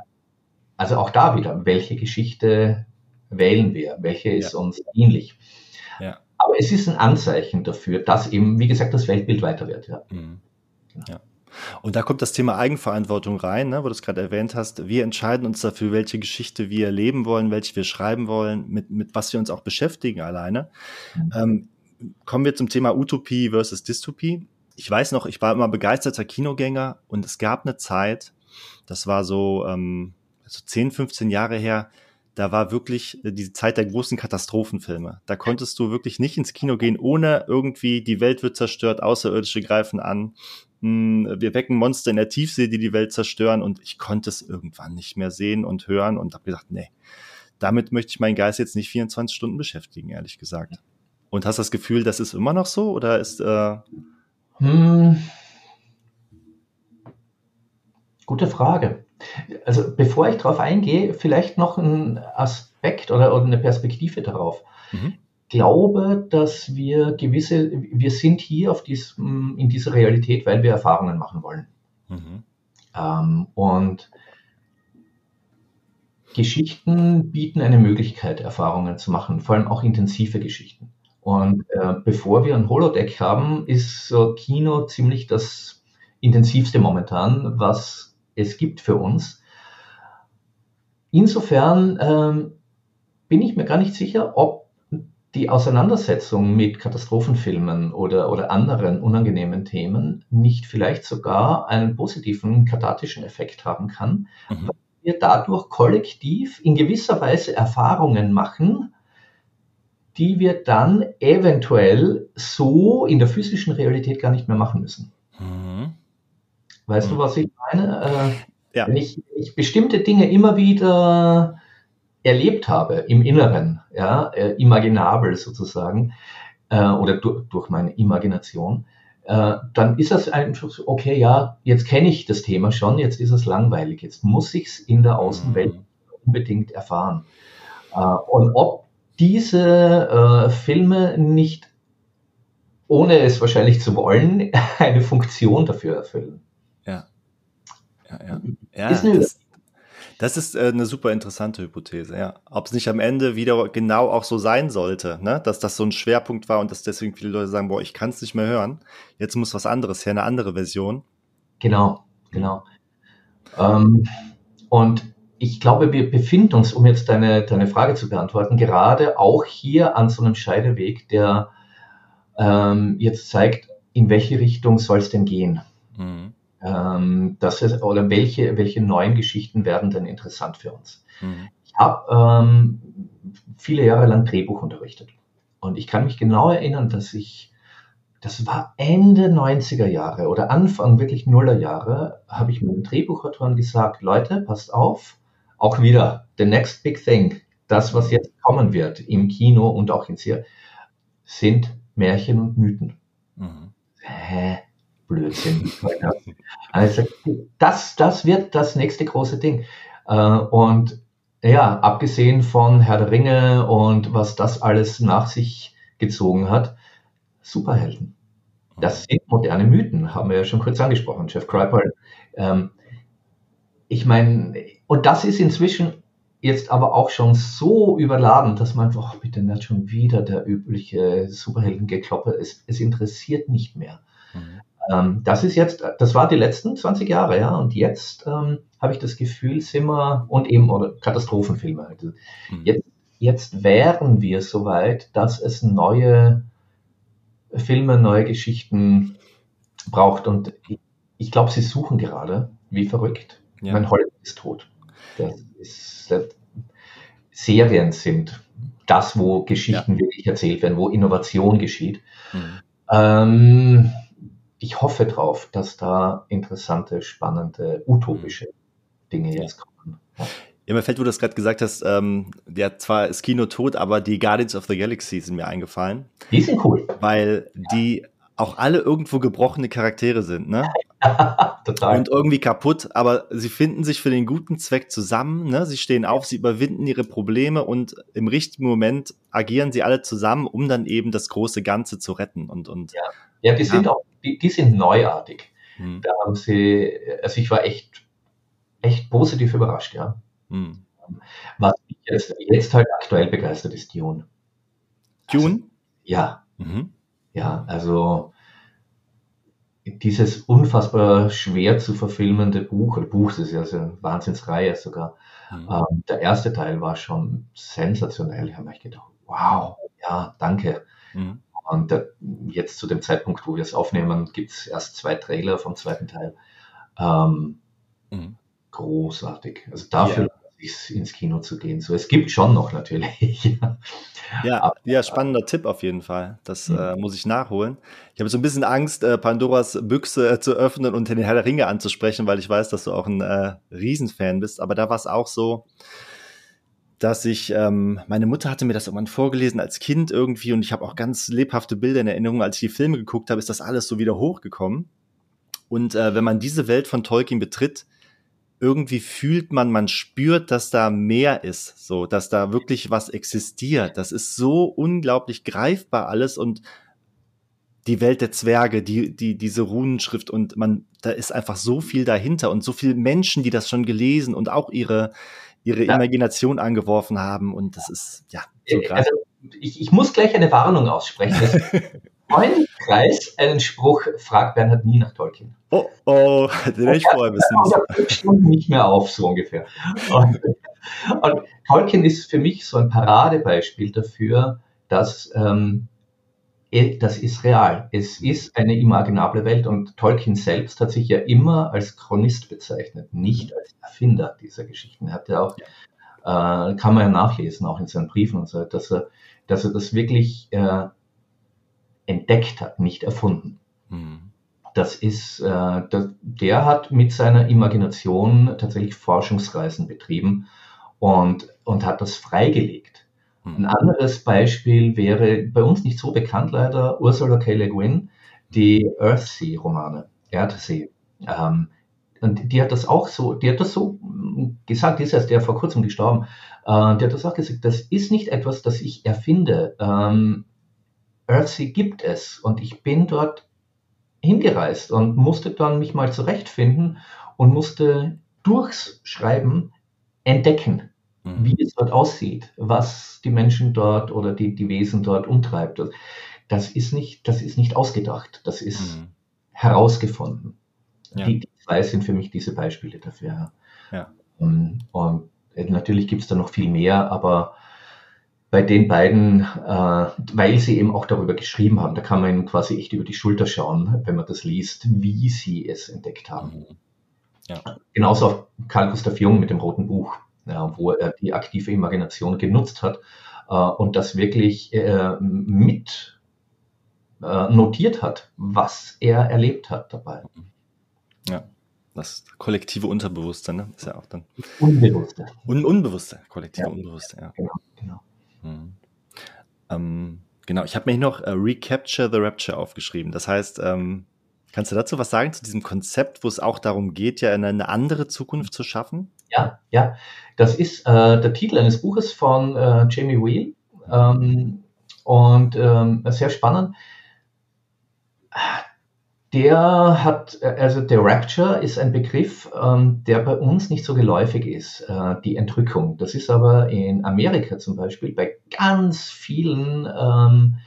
Also auch da wieder, welche Geschichte wählen wir? Welche ist ja. uns dienlich? Ja. Aber es ist ein Anzeichen dafür, dass eben, wie gesagt, das Weltbild weiter wird. Ja. Mhm. ja. Und da kommt das Thema Eigenverantwortung rein, ne, wo du es gerade erwähnt hast. Wir entscheiden uns dafür, welche Geschichte wir leben wollen, welche wir schreiben wollen, mit, mit was wir uns auch beschäftigen alleine. Mhm. Ähm, kommen wir zum Thema Utopie versus Dystopie. Ich weiß noch, ich war immer begeisterter Kinogänger und es gab eine Zeit, das war so, ähm, so 10, 15 Jahre her, da war wirklich äh, die Zeit der großen Katastrophenfilme. Da konntest du wirklich nicht ins Kino gehen, ohne irgendwie die Welt wird zerstört, Außerirdische greifen an. Hm, wir wecken Monster in der Tiefsee, die die Welt zerstören und ich konnte es irgendwann nicht mehr sehen und hören und habe gesagt, nee, damit möchte ich meinen Geist jetzt nicht 24 Stunden beschäftigen, ehrlich gesagt. Und hast das Gefühl, das ist immer noch so oder ist äh hm. Gute Frage. Also bevor ich darauf eingehe, vielleicht noch ein Aspekt oder, oder eine Perspektive darauf. Mhm. Ich glaube, dass wir gewisse, wir sind hier auf diesem, in dieser Realität, weil wir Erfahrungen machen wollen. Mhm. Ähm, und Geschichten bieten eine Möglichkeit, Erfahrungen zu machen, vor allem auch intensive Geschichten. Und äh, bevor wir ein Holodeck haben, ist so Kino ziemlich das intensivste momentan, was es gibt für uns. Insofern ähm, bin ich mir gar nicht sicher, ob die Auseinandersetzung mit Katastrophenfilmen oder, oder anderen unangenehmen Themen nicht vielleicht sogar einen positiven kathartischen Effekt haben kann, mhm. weil wir dadurch kollektiv in gewisser Weise Erfahrungen machen, die wir dann eventuell so in der physischen Realität gar nicht mehr machen müssen. Weißt mhm. du, was ich meine? Äh, ja. Wenn ich, ich, bestimmte Dinge immer wieder erlebt habe im Inneren, ja, äh, imaginabel sozusagen, äh, oder durch, durch meine Imagination, äh, dann ist das einfach so, okay, ja, jetzt kenne ich das Thema schon, jetzt ist es langweilig, jetzt muss ich es in der Außenwelt mhm. unbedingt erfahren. Äh, und ob diese äh, Filme nicht ohne es wahrscheinlich zu wollen, eine Funktion dafür erfüllen ja, ja. ja ist das, das, ist äh, eine super interessante Hypothese, ja. Ob es nicht am Ende wieder genau auch so sein sollte, ne? dass das so ein Schwerpunkt war und dass deswegen viele Leute sagen, boah, ich kann es nicht mehr hören. Jetzt muss was anderes her, eine andere Version. Genau, genau. Ähm, und ich glaube, wir befinden uns, um jetzt deine, deine Frage zu beantworten, gerade auch hier an so einem Scheideweg, der ähm, jetzt zeigt, in welche Richtung soll es denn gehen. Mhm ähm, dass es, oder welche, welche neuen Geschichten werden denn interessant für uns. Mhm. Ich habe ähm, viele Jahre lang Drehbuch unterrichtet und ich kann mich genau erinnern, dass ich, das war Ende 90er Jahre oder Anfang wirklich Nuller Jahre, habe ich dem Drehbuchautoren gesagt, Leute, passt auf, auch wieder, the next big thing, das, was jetzt kommen wird im Kino und auch in Serie, sind Märchen und Mythen. Mhm. Hä? Blödsinn. also das, das wird das nächste große Ding. Äh, und ja, abgesehen von Herr der Ringe und was das alles nach sich gezogen hat, Superhelden. Das sind moderne Mythen, haben wir ja schon kurz angesprochen, Jeff Kreiper. Ähm, ich meine, und das ist inzwischen jetzt aber auch schon so überladen, dass man einfach, oh, bitte nicht schon wieder der übliche Superheldengekloppe ist. Es interessiert nicht mehr. Mhm. Ähm, das ist jetzt, das war die letzten 20 Jahre, ja, und jetzt ähm, habe ich das Gefühl, sind wir, und eben, oder Katastrophenfilme, also mhm. jetzt, jetzt wären wir soweit, dass es neue Filme, neue Geschichten braucht und ich, ich glaube, sie suchen gerade, wie verrückt. Ja. Mein Hollywood ist tot. Das ist, das, Serien sind das, wo Geschichten ja. wirklich erzählt werden, wo Innovation geschieht. Mhm. Ähm, ich hoffe drauf, dass da interessante, spannende, utopische Dinge jetzt kommen. Ja. Ja, mir fällt, wo du das gerade gesagt hast, ähm, ja, zwar ist Kino tot, aber die Guardians of the Galaxy sind mir eingefallen. Die sind cool. Weil die auch alle irgendwo gebrochene Charaktere sind, ne? Total. Und irgendwie kaputt, aber sie finden sich für den guten Zweck zusammen, ne? Sie stehen auf, sie überwinden ihre Probleme und im richtigen Moment agieren sie alle zusammen, um dann eben das große Ganze zu retten und, und ja. ja, die sind auch die, die sind neuartig. Mhm. Da haben sie, also ich war echt, echt positiv überrascht, ja. Mhm. Was mich jetzt, jetzt halt aktuell begeistert, ist Dune. Dune? Also, ja. Mhm. Ja, also dieses unfassbar schwer zu verfilmende Buch, oder Buch, das ist ja so eine Wahnsinnsreihe sogar. Mhm. Ähm, der erste Teil war schon sensationell. Ich habe mir gedacht, wow, ja, danke. Mhm. Und äh, jetzt zu dem Zeitpunkt, wo wir es aufnehmen, gibt es erst zwei Trailer vom zweiten Teil. Ähm, mhm. Großartig. Also dafür yeah. ins Kino zu gehen. So, es gibt schon noch natürlich. Ja, ja, spannender Tipp auf jeden Fall. Das mhm. äh, muss ich nachholen. Ich habe so ein bisschen Angst, äh, Pandoras Büchse äh, zu öffnen und den Herr der Ringe anzusprechen, weil ich weiß, dass du auch ein äh, Riesenfan bist. Aber da war es auch so, dass ich, ähm, meine Mutter hatte mir das irgendwann vorgelesen als Kind irgendwie und ich habe auch ganz lebhafte Bilder in Erinnerung. Als ich die Filme geguckt habe, ist das alles so wieder hochgekommen. Und äh, wenn man diese Welt von Tolkien betritt, irgendwie fühlt man, man spürt, dass da mehr ist, so, dass da wirklich was existiert. Das ist so unglaublich greifbar alles und die Welt der Zwerge, die, die, diese Runenschrift und man, da ist einfach so viel dahinter und so viele Menschen, die das schon gelesen und auch ihre, ihre ja. Imagination angeworfen haben und das ist, ja, so äh, also, ich, ich muss gleich eine Warnung aussprechen. Freundeskreis einen Spruch, fragt Bernhard nie nach Tolkien. Oh, oh, den hätte ich vorher wissen müssen. Stunden nicht mehr auf, so ungefähr. Und, und, Tolkien ist für mich so ein Paradebeispiel dafür, dass ähm, das ist real. Es ist eine imaginable Welt und Tolkien selbst hat sich ja immer als Chronist bezeichnet, nicht als Erfinder dieser Geschichten. Er hat ja auch, äh, kann man ja nachlesen, auch in seinen Briefen und so, dass er, dass er das wirklich äh, entdeckt hat, nicht erfunden. Mhm. Das ist, äh, das, der hat mit seiner Imagination tatsächlich Forschungsreisen betrieben und, und hat das freigelegt. Ein anderes Beispiel wäre bei uns nicht so bekannt leider Ursula K. Le Guin, die Earthsea-Romane, Erdsee. Ähm, und die hat das auch so, die hat das so gesagt, die ist erst ja vor kurzem gestorben, äh, die hat das auch gesagt, das ist nicht etwas, das ich erfinde. Ähm, Earthsea gibt es und ich bin dort hingereist und musste dann mich mal zurechtfinden und musste durchs Schreiben entdecken, mhm. wie es dort aussieht, was die Menschen dort oder die, die Wesen dort umtreibt. Das ist nicht, das ist nicht ausgedacht, das ist mhm. herausgefunden. Ja. Die, die, zwei sind für mich diese Beispiele dafür. Ja. Und, und natürlich gibt es da noch viel mehr, aber bei den beiden, äh, weil sie eben auch darüber geschrieben haben, da kann man quasi echt über die Schulter schauen, wenn man das liest, wie sie es entdeckt haben. Mhm. Ja. Genauso auch Carl Gustav Jung mit dem Roten Buch, ja, wo er die aktive Imagination genutzt hat äh, und das wirklich äh, mit äh, notiert hat, was er erlebt hat dabei. Ja. Das kollektive Unterbewusste, ne? Ist ja auch dann. Unbewusste. Un Unbewusste, kollektive ja. Unbewusste, ja. Genau, genau. Mhm. Ähm, genau, ich habe mir hier noch äh, Recapture the Rapture aufgeschrieben. Das heißt, ähm, kannst du dazu was sagen zu diesem Konzept, wo es auch darum geht, ja eine andere Zukunft zu schaffen? Ja, ja. Das ist äh, der Titel eines Buches von äh, Jamie Wheel. Ähm, und ähm, sehr spannend der hat, also der Rapture ist ein Begriff, ähm, der bei uns nicht so geläufig ist, äh, die Entrückung. Das ist aber in Amerika zum Beispiel bei ganz vielen ähm,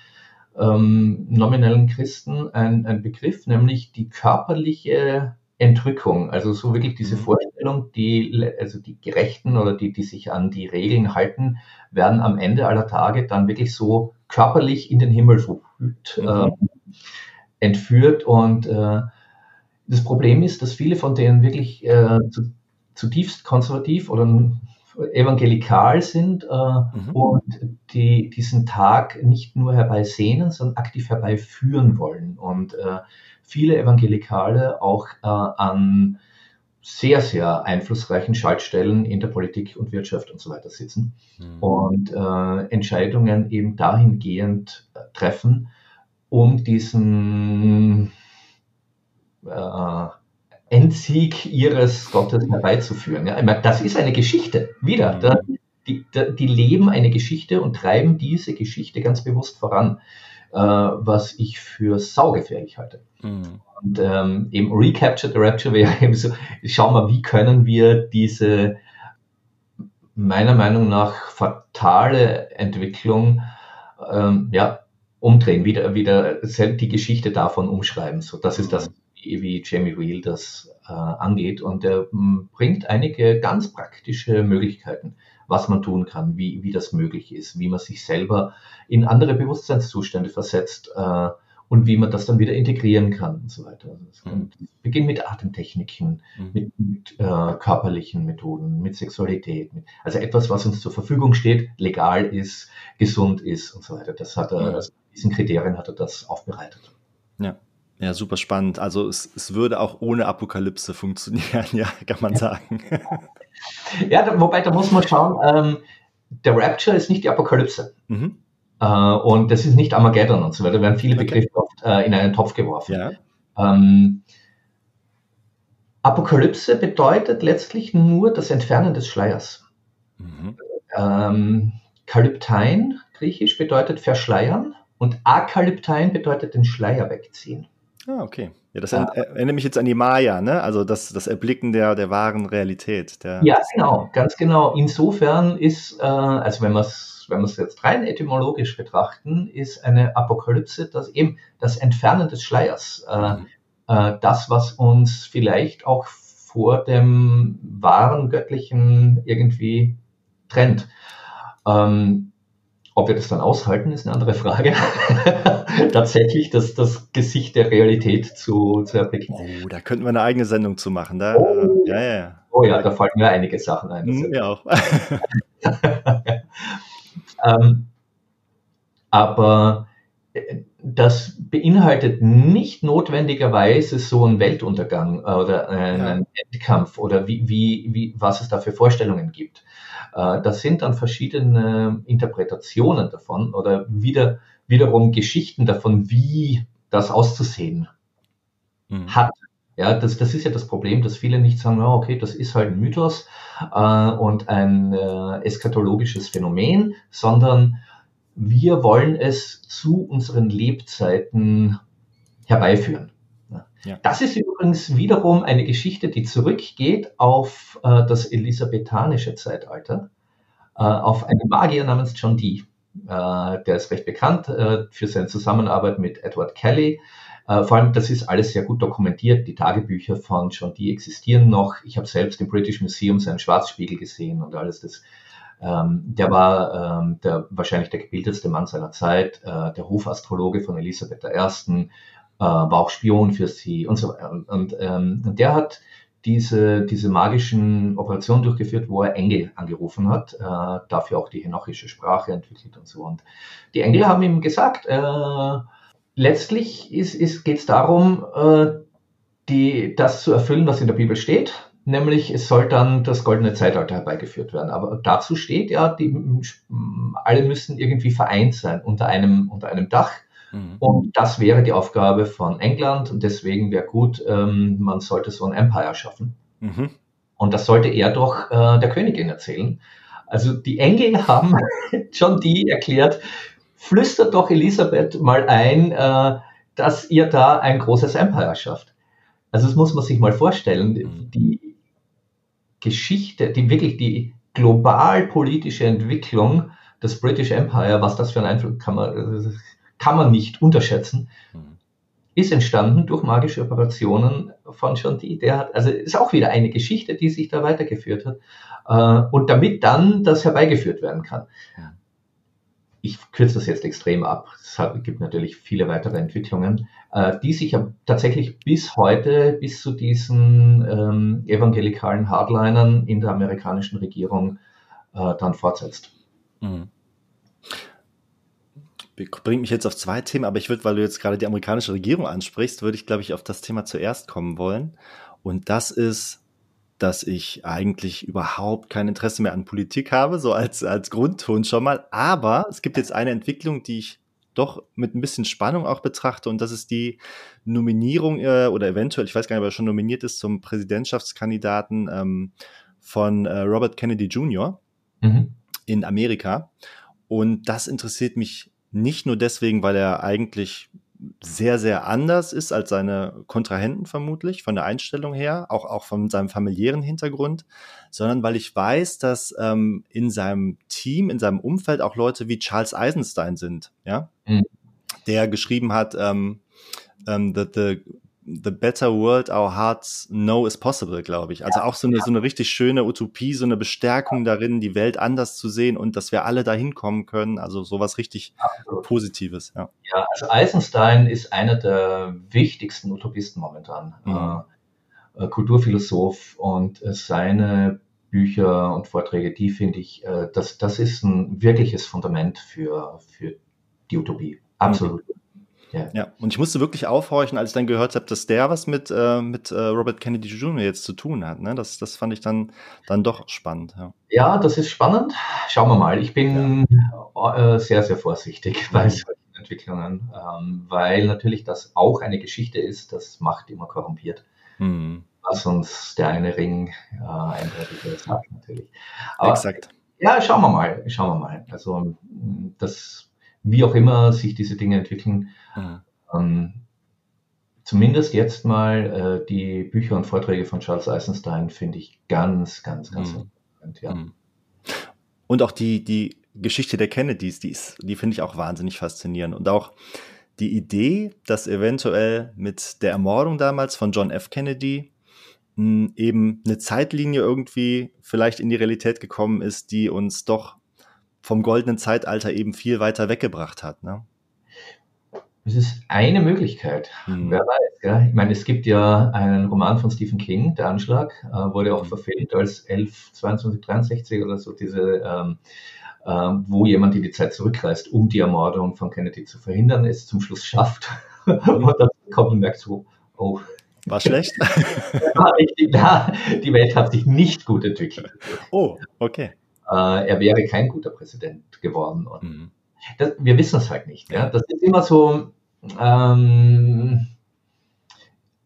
ähm, nominellen Christen ein, ein Begriff, nämlich die körperliche Entrückung. Also so wirklich diese mhm. Vorstellung, die, also die Gerechten oder die, die sich an die Regeln halten, werden am Ende aller Tage dann wirklich so körperlich in den Himmel verhüllt. Ähm, entführt. Und äh, das Problem ist, dass viele von denen wirklich äh, zu, zutiefst konservativ oder evangelikal sind äh, mhm. und die diesen Tag nicht nur herbeisehnen, sondern aktiv herbeiführen wollen. Und äh, viele Evangelikale auch äh, an sehr, sehr einflussreichen Schaltstellen in der Politik und Wirtschaft und so weiter sitzen mhm. und äh, Entscheidungen eben dahingehend äh, treffen, um diesen äh, Endsieg ihres Gottes herbeizuführen. Ja, meine, das ist eine Geschichte. Wieder, mhm. da, die, da, die, leben eine Geschichte und treiben diese Geschichte ganz bewusst voran, was ich für saugefährlich halte. Mhm. Und ähm, eben Recapture the Rapture wäre eben so, schauen wir, wie können wir diese meiner Meinung nach fatale Entwicklung ähm, ja, umdrehen, wieder, wieder die Geschichte davon umschreiben. So, das ist das, wie, wie Jamie Wheel das äh, angeht. Und er bringt einige ganz praktische Möglichkeiten, was man tun kann, wie, wie das möglich ist, wie man sich selber in andere Bewusstseinszustände versetzt äh, und wie man das dann wieder integrieren kann und so weiter. Also es mhm. beginnt mit Atemtechniken, mhm. mit, mit äh, körperlichen Methoden, mit Sexualität, mit, also etwas, was uns zur Verfügung steht, legal ist, gesund ist und so weiter. Das hat er, also diesen Kriterien hat er das aufbereitet. Ja. Ja, super spannend. Also es, es würde auch ohne Apokalypse funktionieren, ja, kann man sagen. ja, wobei da muss man schauen, ähm, der Rapture ist nicht die Apokalypse. Mhm. Äh, und das ist nicht Armageddon und so weiter. Da werden viele Begriffe oft äh, in einen Topf geworfen. Ja. Ähm, Apokalypse bedeutet letztlich nur das Entfernen des Schleiers. Mhm. Ähm, Kalyptein, griechisch, bedeutet verschleiern und Akalyptein bedeutet den Schleier wegziehen. Ah, okay. Ja, das ja. erinnert mich jetzt an die Maya, ne? Also das, das Erblicken der, der wahren Realität. Der ja, genau, ganz genau. Insofern ist, äh, also wenn man es wenn wir es jetzt rein etymologisch betrachten, ist eine Apokalypse das eben das Entfernen des Schleiers. Äh, mhm. äh, das, was uns vielleicht auch vor dem wahren Göttlichen irgendwie trennt. Ähm, ob wir das dann aushalten, ist eine andere Frage. Tatsächlich das, das Gesicht der Realität zu, zu erblicken. Oh, da könnten wir eine eigene Sendung zu machen. Da, oh, äh, ja, ja. Oh ja, da fallen mir einige Sachen ein. Hm, mir auch. ähm, aber äh, das beinhaltet nicht notwendigerweise so einen Weltuntergang äh, oder einen ja. Endkampf oder wie, wie, wie, was es da für Vorstellungen gibt. Äh, das sind dann verschiedene Interpretationen davon oder wieder, wiederum Geschichten davon, wie das auszusehen mhm. hat. Ja, das, das ist ja das Problem, dass viele nicht sagen, oh, okay, das ist halt ein Mythos äh, und ein äh, eskatologisches Phänomen, sondern wir wollen es zu unseren Lebzeiten herbeiführen. Ja. Das ist übrigens wiederum eine Geschichte, die zurückgeht auf äh, das elisabethanische Zeitalter, äh, auf einen Magier namens John Dee. Äh, der ist recht bekannt äh, für seine Zusammenarbeit mit Edward Kelly. Äh, vor allem, das ist alles sehr gut dokumentiert. Die Tagebücher von John Dee existieren noch. Ich habe selbst im British Museum seinen Schwarzspiegel gesehen und alles das ähm, der war ähm, der, wahrscheinlich der gebildetste Mann seiner Zeit, äh, der Hofastrologe von Elisabeth I., war auch Spion für sie und so weiter. Und, und, ähm, und der hat diese, diese magischen Operationen durchgeführt, wo er Engel angerufen hat, äh, dafür auch die henochische Sprache entwickelt und so. Und die Engel haben ihm gesagt, äh, letztlich ist, ist, geht es darum, äh, die, das zu erfüllen, was in der Bibel steht nämlich es soll dann das goldene Zeitalter herbeigeführt werden. Aber dazu steht ja, die, alle müssen irgendwie vereint sein unter einem, unter einem Dach. Mhm. Und das wäre die Aufgabe von England und deswegen wäre gut, ähm, man sollte so ein Empire schaffen. Mhm. Und das sollte er doch äh, der Königin erzählen. Also die Engel haben schon die erklärt, flüstert doch Elisabeth mal ein, äh, dass ihr da ein großes Empire schafft. Also das muss man sich mal vorstellen. Mhm. Die, Geschichte, die wirklich die global politische Entwicklung des British Empire, was das für ein Einfluss kann man, kann man nicht unterschätzen, mhm. ist entstanden durch magische Operationen von John Dee. Der hat, also ist auch wieder eine Geschichte, die sich da weitergeführt hat. Äh, und damit dann das herbeigeführt werden kann. Ich kürze das jetzt extrem ab. Es gibt natürlich viele weitere Entwicklungen, äh, die sich tatsächlich bis heute, bis zu diesen ähm, evangelikalen Hardlinern in der amerikanischen Regierung äh, dann fortsetzt. Mhm. Bringt mich jetzt auf zwei Themen, aber ich würde, weil du jetzt gerade die amerikanische Regierung ansprichst, würde ich, glaube ich, auf das Thema zuerst kommen wollen. Und das ist dass ich eigentlich überhaupt kein Interesse mehr an Politik habe, so als, als Grundton schon mal. Aber es gibt jetzt eine Entwicklung, die ich doch mit ein bisschen Spannung auch betrachte und das ist die Nominierung äh, oder eventuell, ich weiß gar nicht, ob er schon nominiert ist zum Präsidentschaftskandidaten ähm, von äh, Robert Kennedy Jr. Mhm. in Amerika. Und das interessiert mich nicht nur deswegen, weil er eigentlich sehr, sehr anders ist als seine Kontrahenten vermutlich, von der Einstellung her, auch, auch von seinem familiären Hintergrund, sondern weil ich weiß, dass ähm, in seinem Team, in seinem Umfeld auch Leute wie Charles Eisenstein sind, ja, mhm. der geschrieben hat, ähm, ähm, the, the The Better World Our Hearts Know is Possible, glaube ich. Also auch so eine, so eine richtig schöne Utopie, so eine Bestärkung darin, die Welt anders zu sehen und dass wir alle dahin kommen können. Also sowas richtig Absolut. Positives. Ja. ja, also Eisenstein ist einer der wichtigsten Utopisten momentan. Mhm. Äh, äh Kulturphilosoph und äh, seine Bücher und Vorträge, die finde ich, äh, das, das ist ein wirkliches Fundament für, für die Utopie. Absolut. Mhm. Ja. ja, und ich musste wirklich aufhorchen, als ich dann gehört habe, dass der was mit, äh, mit äh, Robert Kennedy Jr. jetzt zu tun hat. Ne? Das, das fand ich dann, dann doch spannend. Ja. ja das ist spannend. Schauen wir mal. Ich bin ja. äh, sehr, sehr vorsichtig bei solchen Entwicklungen, ähm, weil natürlich das auch eine Geschichte ist, das Macht immer korrumpiert. Mhm. Was uns der eine Ring äh, eindeutig sagt, natürlich. Aber, Exakt. Ja, schauen wir mal. Schauen wir mal. Also, das, wie auch immer sich diese Dinge entwickeln, Mhm. Ähm, zumindest jetzt mal äh, die Bücher und Vorträge von Charles Eisenstein finde ich ganz, ganz, ganz mhm. interessant. Ja. Mhm. Und auch die, die Geschichte der Kennedys, die, die finde ich auch wahnsinnig faszinierend. Und auch die Idee, dass eventuell mit der Ermordung damals von John F. Kennedy mh, hm, eben eine Zeitlinie irgendwie vielleicht in die Realität gekommen ist, die uns doch vom goldenen Zeitalter eben viel weiter weggebracht hat. Ne? Das ist eine Möglichkeit. Mhm. Wer weiß. Gell? Ich meine, es gibt ja einen Roman von Stephen King, Der Anschlag, äh, wurde auch mhm. verfilmt als 11, 22, 63 oder so, diese, ähm, äh, wo jemand in die Zeit zurückreist, um die Ermordung von Kennedy zu verhindern, es zum Schluss schafft. Und dann kommt und merkt so, oh. War schlecht? War richtig, na, die Welt hat sich nicht gut entwickelt. Oh, okay. Äh, er wäre kein guter Präsident geworden. Und mhm. das, wir wissen es halt nicht. Ja? Das ist immer so, ähm,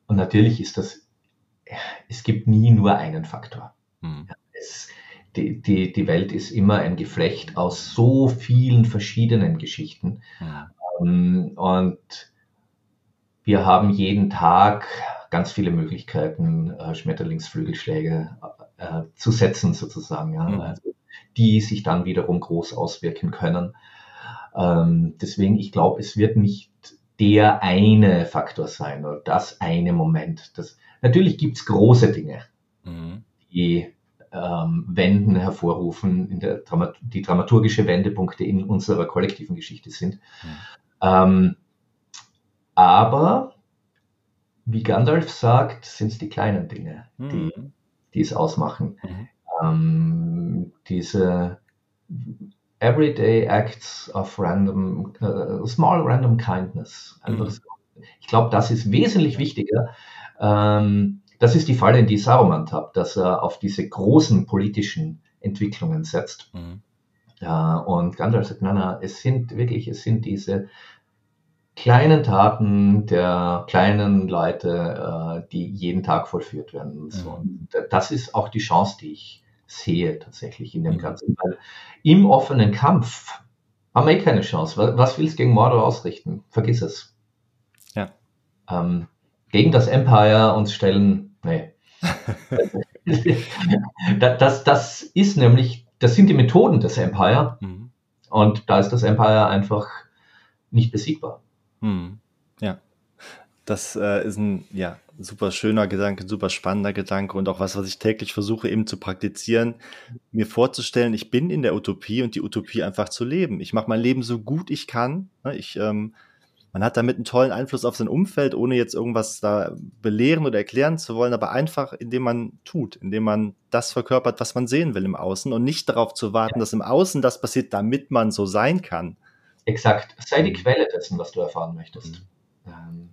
und natürlich ist das, es gibt nie nur einen Faktor. Mhm. Es, die, die, die Welt ist immer ein Geflecht aus so vielen verschiedenen Geschichten. Mhm. und wir haben jeden Tag ganz viele Möglichkeiten, äh, Schmetterlingsflügelschläge äh, zu setzen, sozusagen, ja? Mhm. also, die sich dann wiederum groß auswirken können. Ähm, deswegen, ich glaube, es wird nicht der eine Faktor sein oder das eine Moment. Das, natürlich gibt's große Dinge, mhm. die ähm, Wenden hervorrufen, in der Dramat die dramaturgische Wendepunkte in unserer kollektiven Geschichte sind. Mhm. Ähm, aber wie Gandalf sagt, sind es die kleinen Dinge, mhm. die, die es ausmachen. Mhm. Ähm, diese everyday acts of random, uh, small random kindness. Einfach mhm. so. Ich glaube, das ist wesentlich wichtiger. Ähm, das ist die Falle, in die Saruman tappt, dass er auf diese großen politischen Entwicklungen setzt. Mhm. Ja, und Gandalf sagt, nein, nein, es sind wirklich, es sind diese kleinen Taten der kleinen Leute, äh, die jeden Tag vollführt werden. So, mhm. das ist auch die Chance, die ich sehe tatsächlich in dem mhm. Ganzen. Weil im offenen Kampf haben wir eh keine Chance. Was willst du gegen Mordor ausrichten? Vergiss es. Ja. Ähm, gegen das Empire uns stellen, nee. das, das ist nämlich, das sind die Methoden des Empire. Mhm. Und da ist das Empire einfach nicht besiegbar. Mhm. Ja. Das äh, ist ein ja, super schöner Gedanke, super spannender Gedanke und auch was, was ich täglich versuche eben zu praktizieren, mir vorzustellen, ich bin in der Utopie und die Utopie einfach zu leben. Ich mache mein Leben so gut ich kann. Ne? Ich, ähm, man hat damit einen tollen Einfluss auf sein Umfeld, ohne jetzt irgendwas da belehren oder erklären zu wollen, aber einfach, indem man tut, indem man das verkörpert, was man sehen will im Außen und nicht darauf zu warten, dass im Außen das passiert, damit man so sein kann. Exakt. Sei die Quelle dessen, was du erfahren möchtest. Mhm. Ähm,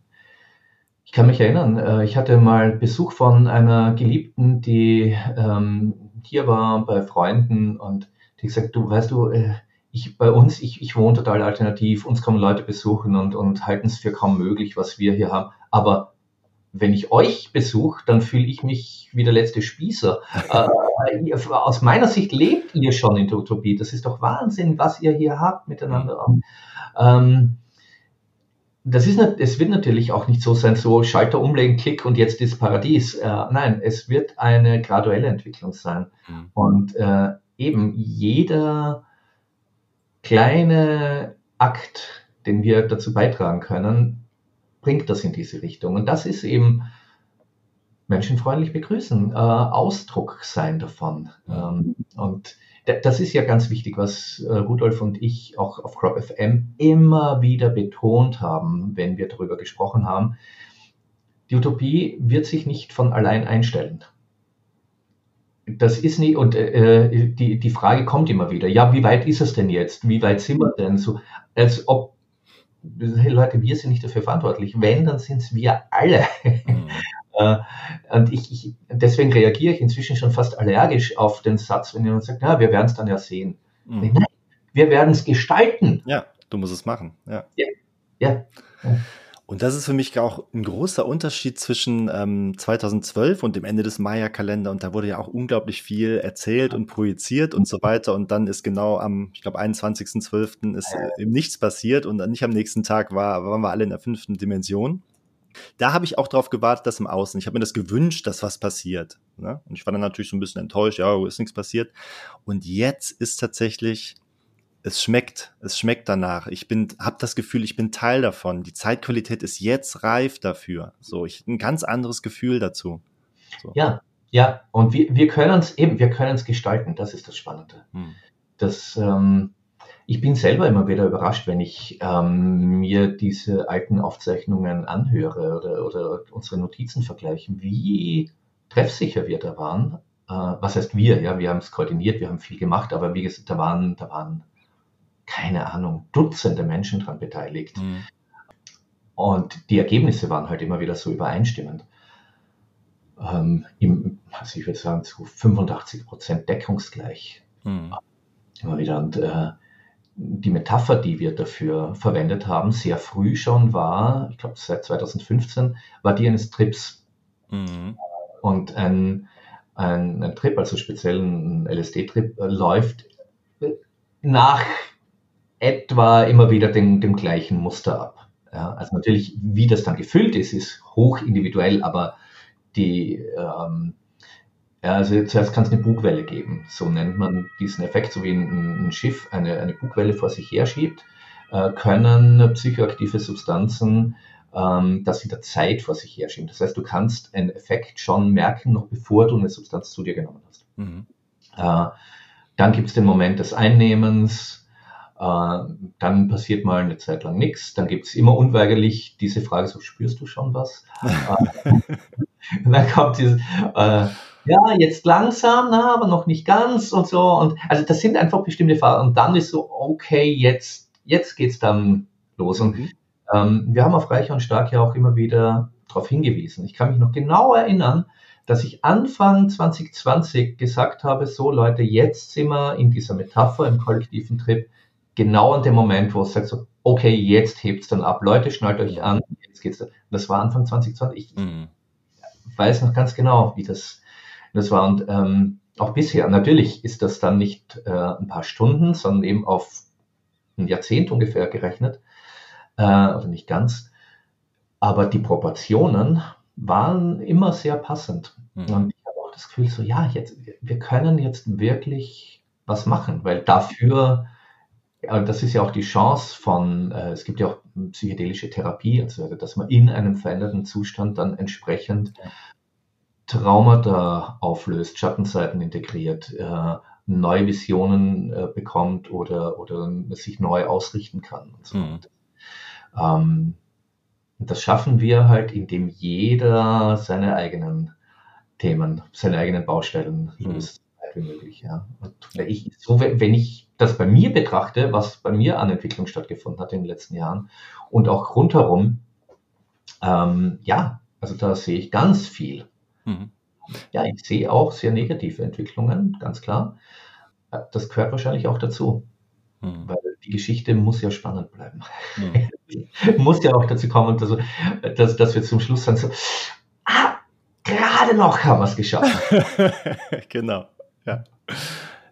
ich kann mich erinnern, äh, ich hatte mal Besuch von einer Geliebten, die ähm, hier war bei Freunden und die gesagt, du weißt du, äh, ich, bei uns, ich, ich wohne total alternativ, uns kommen Leute besuchen und, und halten es für kaum möglich, was wir hier haben. Aber wenn ich euch besuche, dann fühle ich mich wie der letzte Spießer. äh, aus meiner Sicht lebt ihr schon in der Utopie. Das ist doch Wahnsinn, was ihr hier habt miteinander. Ähm, das ist nicht, es wird natürlich auch nicht so sein, so Schalter umlegen, Klick und jetzt ist Paradies. Äh, nein, es wird eine graduelle Entwicklung sein. Mhm. Und äh, eben jeder kleine Akt, den wir dazu beitragen können, bringt das in diese Richtung. Und das ist eben menschenfreundlich begrüßen, äh, Ausdruck sein davon. Ähm, und das ist ja ganz wichtig, was äh, Rudolf und ich auch auf Crop FM immer wieder betont haben, wenn wir darüber gesprochen haben. Die Utopie wird sich nicht von allein einstellen. Das ist nicht, und äh, die, die Frage kommt immer wieder, ja, wie weit ist es denn jetzt? Wie weit sind wir denn? So, als ob, hey Leute, wir sind nicht dafür verantwortlich. Wenn, dann sind es wir alle. Mhm. Äh, und ich, ich, deswegen reagiere ich inzwischen schon fast allergisch auf den Satz, wenn jemand sagt, na, wir werden es dann ja sehen. Mhm. Nein, wir werden es gestalten. Ja, du musst es machen. Ja. ja. ja. Und das ist für mich auch ein großer Unterschied zwischen ähm, 2012 und dem Ende des Maya-Kalender. Und da wurde ja auch unglaublich viel erzählt und projiziert und so weiter. Und dann ist genau am, ich glaube, 21.12. ist äh, eben nichts passiert. Und nicht am nächsten Tag war, waren wir alle in der fünften Dimension. Da habe ich auch darauf gewartet, dass im Außen, ich habe mir das gewünscht, dass was passiert. Ne? Und ich war dann natürlich so ein bisschen enttäuscht, ja, ist nichts passiert. Und jetzt ist tatsächlich, es schmeckt, es schmeckt danach. Ich bin, habe das Gefühl, ich bin Teil davon. Die Zeitqualität ist jetzt reif dafür. So, ich ein ganz anderes Gefühl dazu. So. Ja, ja. Und wir, wir können es eben, wir können es gestalten. Das ist das Spannende. Hm. Das, ähm, ich bin selber immer wieder überrascht, wenn ich ähm, mir diese alten Aufzeichnungen anhöre oder, oder unsere Notizen vergleiche, wie treffsicher wir da waren. Äh, was heißt wir? Ja, wir haben es koordiniert, wir haben viel gemacht, aber wie gesagt, da waren, da waren keine Ahnung, Dutzende Menschen dran beteiligt. Mhm. Und die Ergebnisse waren halt immer wieder so übereinstimmend. Ähm, im, also ich würde sagen, zu 85 Prozent deckungsgleich. Mhm. Immer wieder. Und äh, die Metapher, die wir dafür verwendet haben, sehr früh schon war, ich glaube seit 2015, war die eines Trips. Mhm. Und ein, ein, ein, Trip, also speziell ein LSD-Trip, äh, läuft nach etwa immer wieder den, dem gleichen Muster ab. Ja, also natürlich, wie das dann gefüllt ist, ist hoch individuell, aber die, ähm, ja, also zuerst kann es eine Bugwelle geben. So nennt man diesen Effekt, so wie ein, ein Schiff eine, eine Bugwelle vor sich herschiebt, äh, können psychoaktive Substanzen ähm, das in der Zeit vor sich herschieben. Das heißt, du kannst einen Effekt schon merken, noch bevor du eine Substanz zu dir genommen hast. Mhm. Äh, dann gibt es den Moment des Einnehmens, äh, dann passiert mal eine Zeit lang nichts, dann gibt es immer unweigerlich diese Frage, so spürst du schon was? Äh, und dann kommt dieses, äh, ja, jetzt langsam, na, aber noch nicht ganz und so. Und also das sind einfach bestimmte Phasen. Und dann ist so, okay, jetzt, jetzt geht's dann los. Und mhm. ähm, wir haben auf Reich und Stark ja auch immer wieder darauf hingewiesen. Ich kann mich noch genau erinnern, dass ich Anfang 2020 gesagt habe, so Leute, jetzt sind wir in dieser Metapher im kollektiven Trip genau an dem Moment, wo es sagt so, okay, jetzt hebt's dann ab. Leute, schnallt euch an, jetzt geht's. Das war Anfang 2020. Ich mhm. weiß noch ganz genau, wie das das war und ähm, auch bisher. Natürlich ist das dann nicht äh, ein paar Stunden, sondern eben auf ein Jahrzehnt ungefähr gerechnet, äh, also nicht ganz. Aber die Proportionen waren immer sehr passend. Mhm. Und ich habe auch das Gefühl, so ja, jetzt, wir können jetzt wirklich was machen, weil dafür, ja, das ist ja auch die Chance von, äh, es gibt ja auch psychedelische Therapie, also dass man in einem veränderten Zustand dann entsprechend Traumata auflöst, Schattenseiten integriert, äh, neue Visionen äh, bekommt oder, oder sich neu ausrichten kann. Und so. Mhm. Ähm, das schaffen wir halt, indem jeder seine eigenen Themen, seine eigenen Baustellen mhm. löst, wie möglich. Ja. Und wenn ich, so, wenn ich das bei mir betrachte, was bei mir an Entwicklung stattgefunden hat in den letzten Jahren und auch rundherum, ähm, ja, also da sehe ich ganz viel. Mhm. Ja, ich sehe auch sehr negative Entwicklungen, ganz klar. Äh, das gehört wahrscheinlich auch dazu. Mhm. Weil die Geschichte muss ja spannend bleiben. Mhm. muss ja auch dazu kommen, dass, dass, dass wir zum Schluss dann so, ah, gerade noch haben wir es geschafft. genau, ja.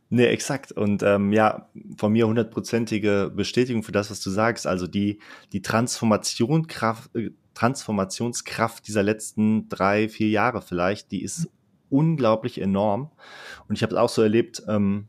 Nee, exakt. Und ähm, ja, von mir hundertprozentige Bestätigung für das, was du sagst. Also die, die Transformation Kraft, äh, Transformationskraft dieser letzten drei, vier Jahre vielleicht, die ist unglaublich enorm. Und ich habe es auch so erlebt, ähm,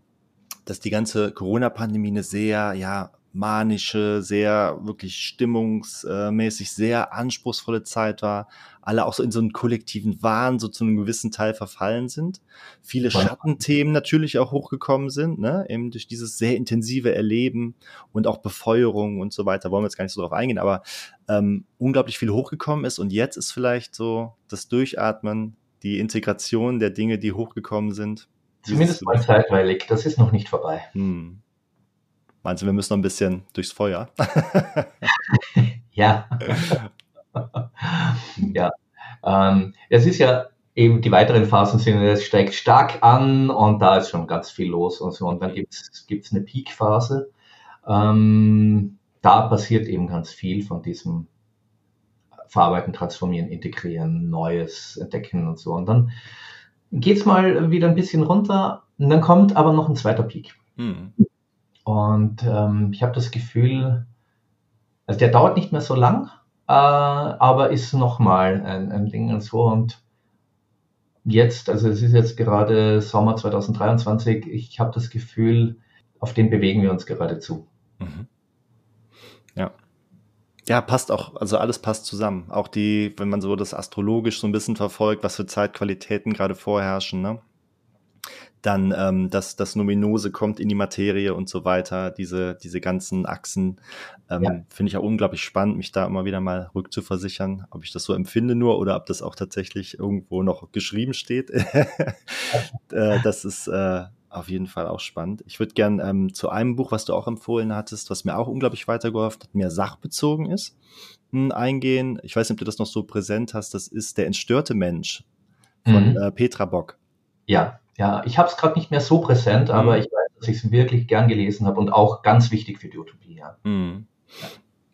dass die ganze Corona-Pandemie eine sehr, ja, manische, sehr wirklich stimmungsmäßig sehr anspruchsvolle Zeit war, alle auch so in so einen kollektiven Wahn so zu einem gewissen Teil verfallen sind. Viele Schattenthemen natürlich auch hochgekommen sind, ne? eben durch dieses sehr intensive Erleben und auch Befeuerung und so weiter, wollen wir jetzt gar nicht so drauf eingehen, aber ähm, unglaublich viel hochgekommen ist und jetzt ist vielleicht so das Durchatmen, die Integration der Dinge, die hochgekommen sind. Zumindest mal zeitweilig, das ist noch nicht vorbei. Hm. Meinst du, wir müssen noch ein bisschen durchs Feuer? ja. ja. Ähm, es ist ja eben die weiteren Phasen sind, es steigt stark an und da ist schon ganz viel los und so. Und dann gibt es eine Peak-Phase. Ähm, da passiert eben ganz viel von diesem Verarbeiten, Transformieren, Integrieren, Neues entdecken und so. Und dann geht es mal wieder ein bisschen runter und dann kommt aber noch ein zweiter Peak. Hm. Und ähm, ich habe das Gefühl, also der dauert nicht mehr so lang, äh, aber ist nochmal ein, ein Ding und so. Und jetzt, also es ist jetzt gerade Sommer 2023, ich habe das Gefühl, auf den bewegen wir uns gerade zu. Mhm. Ja. Ja, passt auch, also alles passt zusammen. Auch die, wenn man so das astrologisch so ein bisschen verfolgt, was für Zeitqualitäten gerade vorherrschen, ne? Dann ähm, dass das Nominose kommt in die Materie und so weiter, diese, diese ganzen Achsen, ähm, ja. finde ich auch unglaublich spannend, mich da immer wieder mal rückzuversichern, ob ich das so empfinde nur oder ob das auch tatsächlich irgendwo noch geschrieben steht. äh, das ist äh, auf jeden Fall auch spannend. Ich würde gern ähm, zu einem Buch, was du auch empfohlen hattest, was mir auch unglaublich weitergeholfen hat, mehr sachbezogen ist, mh, hm, eingehen. Ich weiß nicht, ob du das noch so präsent hast. Das ist Der entstörte Mensch von mhm. äh, Petra Bock. Ja, ja, ich habe es gerade nicht mehr so präsent, aber mhm. ich weiß, dass ich es wirklich gern gelesen habe und auch ganz wichtig für die Utopie. Ja. Mhm.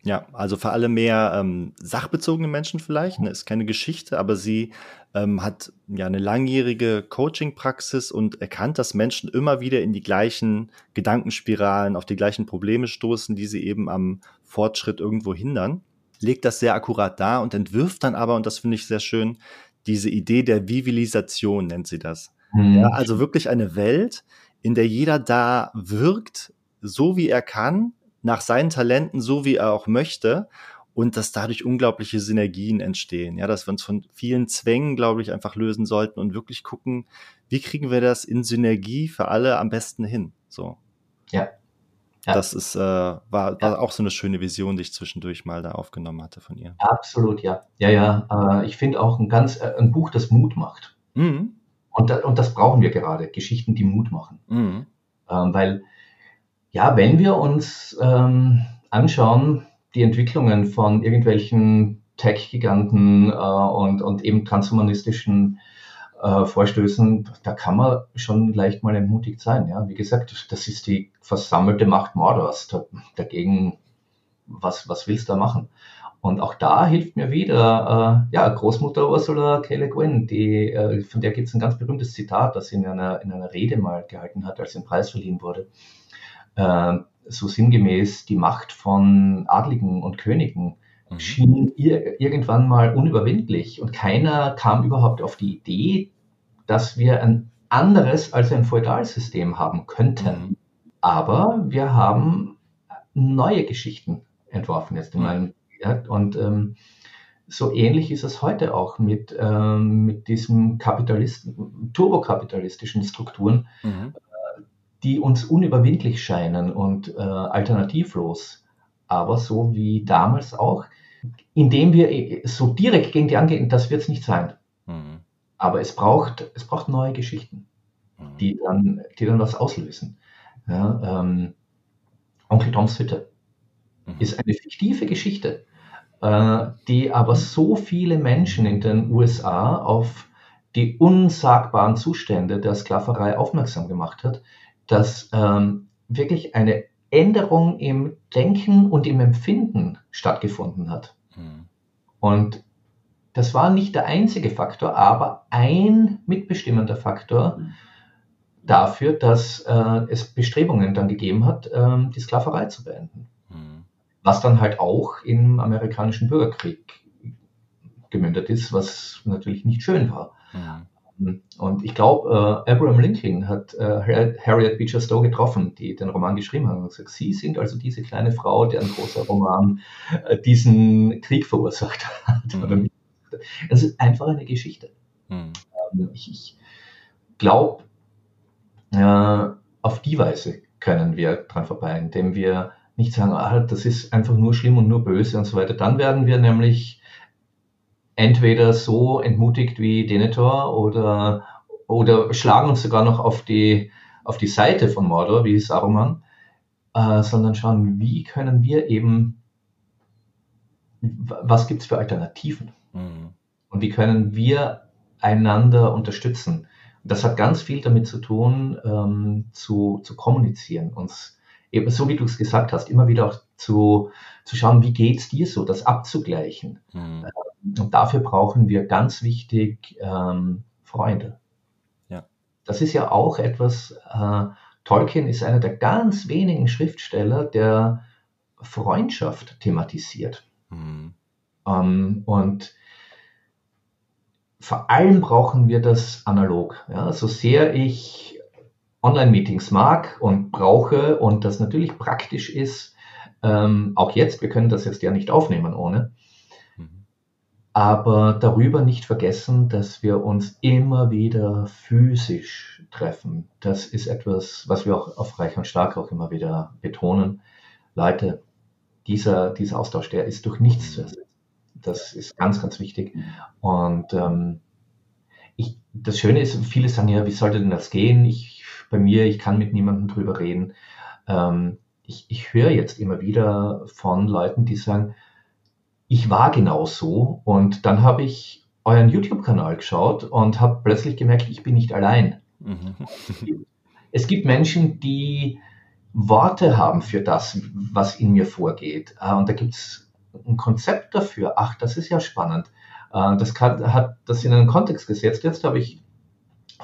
Ja, also für alle mehr ähm, sachbezogene Menschen vielleicht. Ne, ist keine Geschichte, aber sie ähm, hat ja eine langjährige Coaching-Praxis und erkannt, dass Menschen immer wieder in die gleichen Gedankenspiralen, auf die gleichen Probleme stoßen, die sie eben am Fortschritt irgendwo hindern. Legt das sehr akkurat dar und entwirft dann aber, und das finde ich sehr schön, diese Idee der Vivilisation nennt sie das. Mhm. Ja, also wirklich eine Welt, in der jeder da wirkt, so wie er kann, nach seinen Talenten, so wie er auch möchte und dass dadurch unglaubliche Synergien entstehen. Ja, dass wir uns von vielen Zwängen, glaube ich, einfach lösen sollten und wirklich gucken, wie kriegen wir das in Synergie für alle am besten hin. So. Ja. ja. Das ist, äh, war, war ja. auch so eine schöne Vision, die ich zwischendurch mal da aufgenommen hatte von ihr. Absolut, ja. Ja, ja. Äh, ich finde auch ein ganz, äh, ein Buch, das Mut macht. Mhm. Und, und das brauchen wir gerade, Geschichten, die Mut machen. Mhm. Ähm, weil, ja, wenn wir uns ähm, anschauen, die Entwicklungen von irgendwelchen Tech-Giganten äh, und, und eben transhumanistischen äh, Vorstößen, da kann man schon leicht mal entmutigt sein. Ja? Wie gesagt, das ist die versammelte Macht Mordors. Da, dagegen, was, was willst du da machen? Und auch da hilft mir wieder äh, ja, Großmutter Ursula K. Le Guin, die, äh, von der gibt es ein ganz berühmtes Zitat, das sie in einer, in einer Rede mal gehalten hat, als ein Preis verliehen wurde. Äh, so sinngemäß, die Macht von Adligen und Königen mhm. schien ihr irgendwann mal unüberwindlich und keiner kam überhaupt auf die Idee, dass wir ein anderes als ein Feudalsystem haben könnten. Mhm. Aber wir haben neue Geschichten entworfen jetzt in mhm. meinem ja, und ähm, so ähnlich ist es heute auch mit, ähm, mit diesen Kapitalisten, turbokapitalistischen Strukturen, mhm. äh, die uns unüberwindlich scheinen und äh, alternativlos. Aber so wie damals auch, indem wir äh, so direkt gegen die angehen, das wird es nicht sein. Mhm. Aber es braucht, es braucht neue Geschichten, mhm. die, dann, die dann was auslösen. Ja, ähm, Onkel Toms Hütte mhm. ist eine fiktive Geschichte, die aber so viele Menschen in den USA auf die unsagbaren Zustände der Sklaverei aufmerksam gemacht hat, dass ähm, wirklich eine Änderung im Denken und im Empfinden stattgefunden hat. Mhm. Und das war nicht der einzige Faktor, aber ein mitbestimmender Faktor dafür, dass äh, es Bestrebungen dann gegeben hat, äh, die Sklaverei zu beenden was dann halt auch im amerikanischen Bürgerkrieg gemündet ist, was natürlich nicht schön war. Ja. Und ich glaube, äh, Abraham Lincoln hat äh, Harriet Beecher Stowe getroffen, die den Roman geschrieben hat, und gesagt, Sie sind also diese kleine Frau, deren großer Roman äh, diesen Krieg verursacht hat. Mhm. Es ist einfach eine Geschichte. Mhm. Ähm, ich, ich glaube, äh, auf die Weise können wir dran vorbei, indem wir nicht sagen, ah, das ist einfach nur schlimm und nur böse und so weiter. Dann werden wir nämlich entweder so entmutigt wie Denethor oder, oder schlagen uns sogar noch auf die, auf die Seite von Mordor, wie Saruman, äh, sondern schauen, wie können wir eben, was gibt es für Alternativen? Mhm. Und wie können wir einander unterstützen? Das hat ganz viel damit zu tun, ähm, zu, zu kommunizieren, uns eben so wie du es gesagt hast, immer wieder auch zu, zu schauen, wie geht es dir so, das abzugleichen. Mhm. Und dafür brauchen wir ganz wichtig ähm, Freunde. Ja. Das ist ja auch etwas, äh, Tolkien ist einer der ganz wenigen Schriftsteller, der Freundschaft thematisiert. Mhm. Ähm, und vor allem brauchen wir das analog. Ja? So sehr ich Online-Meetings mag und brauche und das natürlich praktisch ist, ähm, auch jetzt, wir können das jetzt ja nicht aufnehmen ohne, mhm. aber darüber nicht vergessen, dass wir uns immer wieder physisch treffen. Das ist etwas, was wir auch auf Reich und Stark auch immer wieder betonen. Leute, dieser, dieser Austausch, der ist durch nichts zu ersetzen. Das ist ganz, ganz wichtig. Und ähm, ich, das Schöne ist, viele sagen ja, wie sollte denn das gehen? Ich, bei mir, ich kann mit niemandem drüber reden. Ähm, ich, ich höre jetzt immer wieder von Leuten, die sagen, ich war genau so und dann habe ich euren YouTube-Kanal geschaut und habe plötzlich gemerkt, ich bin nicht allein. Mhm. es gibt Menschen, die Worte haben für das, was in mir vorgeht. Äh, und da gibt es ein Konzept dafür. Ach, das ist ja spannend. Äh, das kann, hat das in einen Kontext gesetzt. Jetzt habe ich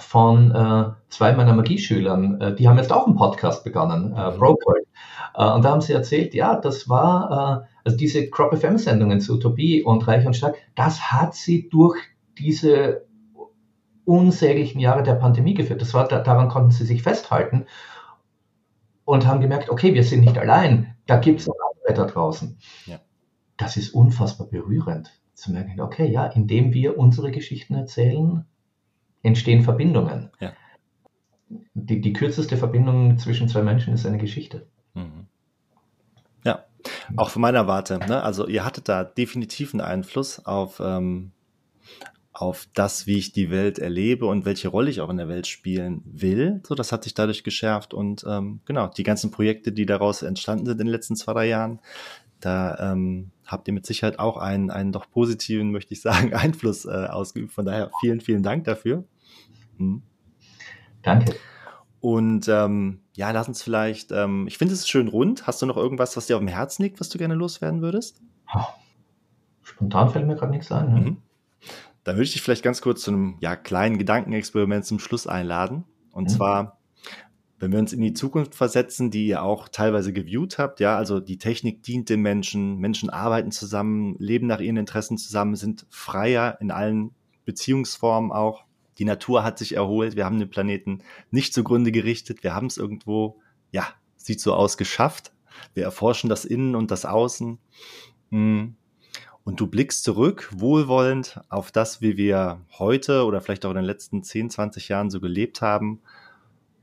von äh, zwei meiner Magieschülern, äh, die haben jetzt auch einen Podcast begonnen, äh, mhm. Brokered. Äh, und da haben sie erzählt, ja, das war, äh, also diese Crop FM-Sendungen zu Utopie und Reich und Stark, das hat sie durch diese unsäglichen Jahre der Pandemie geführt. Das war, daran konnten sie sich festhalten und haben gemerkt, okay, wir sind nicht allein, da gibt es noch andere da draußen. Ja. Das ist unfassbar berührend zu merken, okay, ja, indem wir unsere Geschichten erzählen, entstehen Verbindungen. Ja. Die, die kürzeste Verbindung zwischen zwei Menschen ist eine Geschichte. Mhm. Ja, auch von meiner Warte. Ne? Also ihr hattet da definitiv einen Einfluss auf, ähm, auf das, wie ich die Welt erlebe und welche Rolle ich auch in der Welt spielen will. So, das hat sich dadurch geschärft und ähm, genau, die ganzen Projekte, die daraus entstanden sind in den letzten zwei, drei Jahren, da ähm, habt ihr mit Sicherheit auch einen, einen doch positiven, möchte ich sagen, Einfluss äh, ausgeübt. Von daher vielen, vielen Dank dafür. Mhm. Danke. Und ähm, ja, lass uns vielleicht, ähm, ich finde es schön rund. Hast du noch irgendwas, was dir auf dem Herzen liegt, was du gerne loswerden würdest? Spontan fällt mir gerade nichts ein. Ne? Mhm. Dann würde ich dich vielleicht ganz kurz zu einem ja, kleinen Gedankenexperiment zum Schluss einladen. Und mhm. zwar, wenn wir uns in die Zukunft versetzen, die ihr auch teilweise geviewt habt, ja, also die Technik dient den Menschen, Menschen arbeiten zusammen, leben nach ihren Interessen zusammen, sind freier in allen Beziehungsformen auch. Die Natur hat sich erholt, wir haben den Planeten nicht zugrunde gerichtet, wir haben es irgendwo, ja, sieht so aus, geschafft. Wir erforschen das Innen und das Außen. Hm. Und du blickst zurück, wohlwollend, auf das, wie wir heute oder vielleicht auch in den letzten 10, 20 Jahren so gelebt haben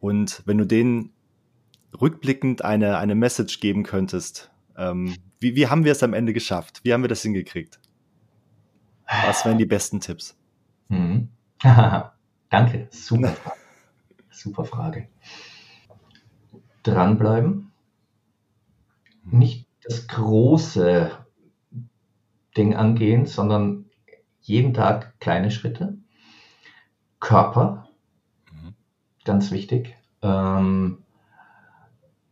und wenn du denen rückblickend eine, eine Message geben könntest, ähm, wie, wie haben wir es am Ende geschafft? Wie haben wir das hingekriegt? Was wären die besten Tipps? Mhm. Danke, super Frage. super Frage. Dranbleiben. Mhm. Nicht das große Ding angehen, sondern jeden Tag kleine Schritte. Körper, ganz wichtig. Ähm,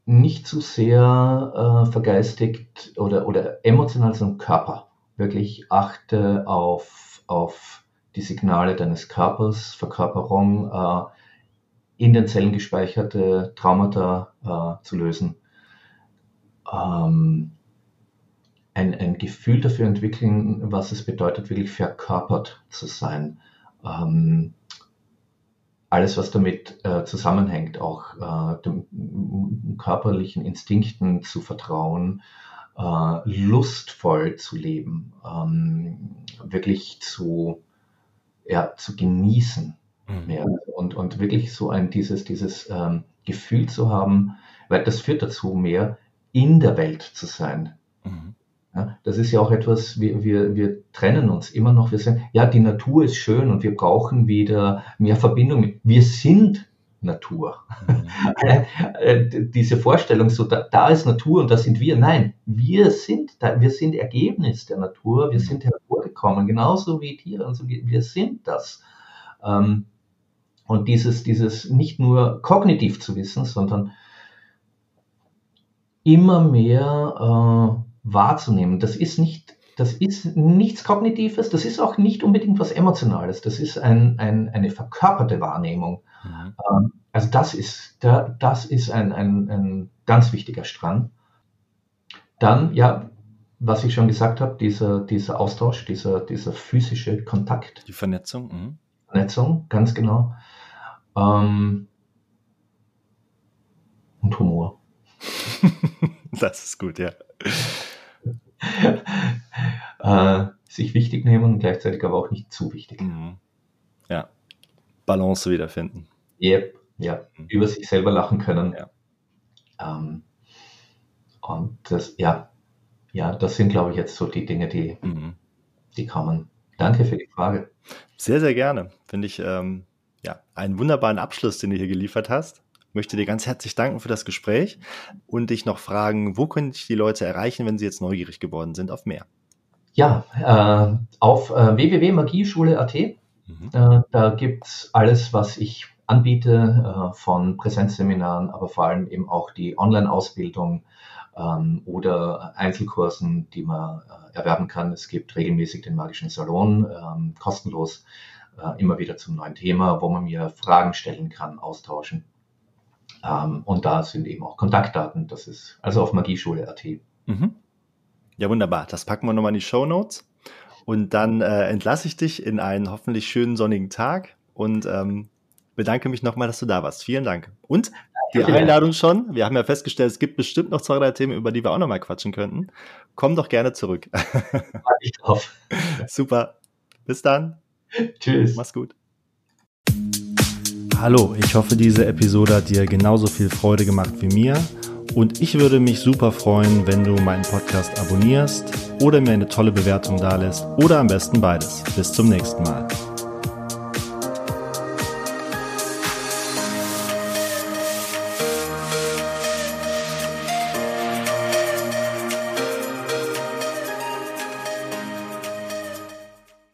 nicht zu sehr äh, vergeistigt oder, oder emotional, sondern Körper. Wirklich achte auf, auf die Signale deines Körpers, Verkörperung, äh, in den Zellen gespeicherte Traumata äh, zu lösen. Ähm, ein, ein Gefühl dafür entwickeln, was es bedeutet, wirklich verkörpert zu sein. Ähm, alles, was damit äh, zusammenhängt, auch äh, dem körperlichen Instinkten zu vertrauen, äh, lustvoll zu leben, ähm, wirklich zu, ja, zu genießen. Mhm. Ja, und, und wirklich so ein dieses, dieses ähm, Gefühl zu haben, weil das führt dazu, mehr in der Welt zu sein. Mhm. Ja, das ist ja auch etwas, wir, wir, wir trennen uns immer noch. Wir sagen, ja, die Natur ist schön und wir brauchen wieder mehr Verbindung. Wir sind Natur. Mhm. Äh, diese Vorstellung, so da, da, ist Natur und da sind wir. Nein, wir sind da, wir sind Ergebnis der Natur, wir mhm. sind hervorgekommen, genauso wie Tiere und so, wir, wir sind das. Ähm, und dieses, dieses nicht nur kognitiv zu wissen, sondern immer mehr äh, wahrzunehmen. Das ist nicht, das ist nichts Kognitives, das ist auch nicht unbedingt was Emotionales, das ist ein, ein, eine verkörperte Wahrnehmung. Mhm. Ähm, also das ist, da, das ist ein, ein, ein ganz wichtiger Strang. Dann, ja, was ich schon gesagt habe, dieser, dieser Austausch, dieser, dieser physische Kontakt. Die Vernetzung. Mhm. Vernetzung, ganz genau. Ähm, und Humor. das ist gut, ja. äh, sich wichtig nehmen und gleichzeitig aber auch nicht zu wichtig. Mhm. Ja. Balance wiederfinden. Yep. Ja. Mhm. Über sich selber lachen können. Ja. Ähm, und das, ja, ja, das sind, glaube ich, jetzt so die Dinge, die, mhm. die kommen. Danke für die Frage. Sehr, sehr gerne. Finde ich ähm, ja, einen wunderbaren Abschluss, den du hier geliefert hast möchte dir ganz herzlich danken für das Gespräch und dich noch fragen, wo können dich die Leute erreichen, wenn sie jetzt neugierig geworden sind auf mehr? Ja, äh, auf äh, www.magieschule.at. Mhm. Äh, da gibt's alles, was ich anbiete, äh, von Präsenzseminaren, aber vor allem eben auch die Online-Ausbildung ähm, oder Einzelkursen, die man äh, erwerben kann. Es gibt regelmäßig den Magischen Salon, ähm, kostenlos, äh, immer wieder zum neuen Thema, wo man mir Fragen stellen kann, austauschen. Ähm, und da sind eben auch Kontaktdaten. Das ist also auf magieschule.at. Mhm. Ja, wunderbar. Das packen wir nochmal in die Show Notes. Und dann äh, entlasse ich dich in einen hoffentlich schönen sonnigen Tag und ähm, bedanke mich nochmal, dass du da warst. Vielen Dank. Und die Einladung schon. Wir haben ja festgestellt, es gibt bestimmt noch zwei, drei Themen, über die wir auch nochmal quatschen könnten. Komm doch gerne zurück. Ich drauf. Super. Bis dann. Tschüss. Mach's gut. Hallo, ich hoffe, diese Episode hat dir genauso viel Freude gemacht wie mir. Und ich würde mich super freuen, wenn du meinen Podcast abonnierst oder mir eine tolle Bewertung dalässt oder am besten beides. Bis zum nächsten Mal.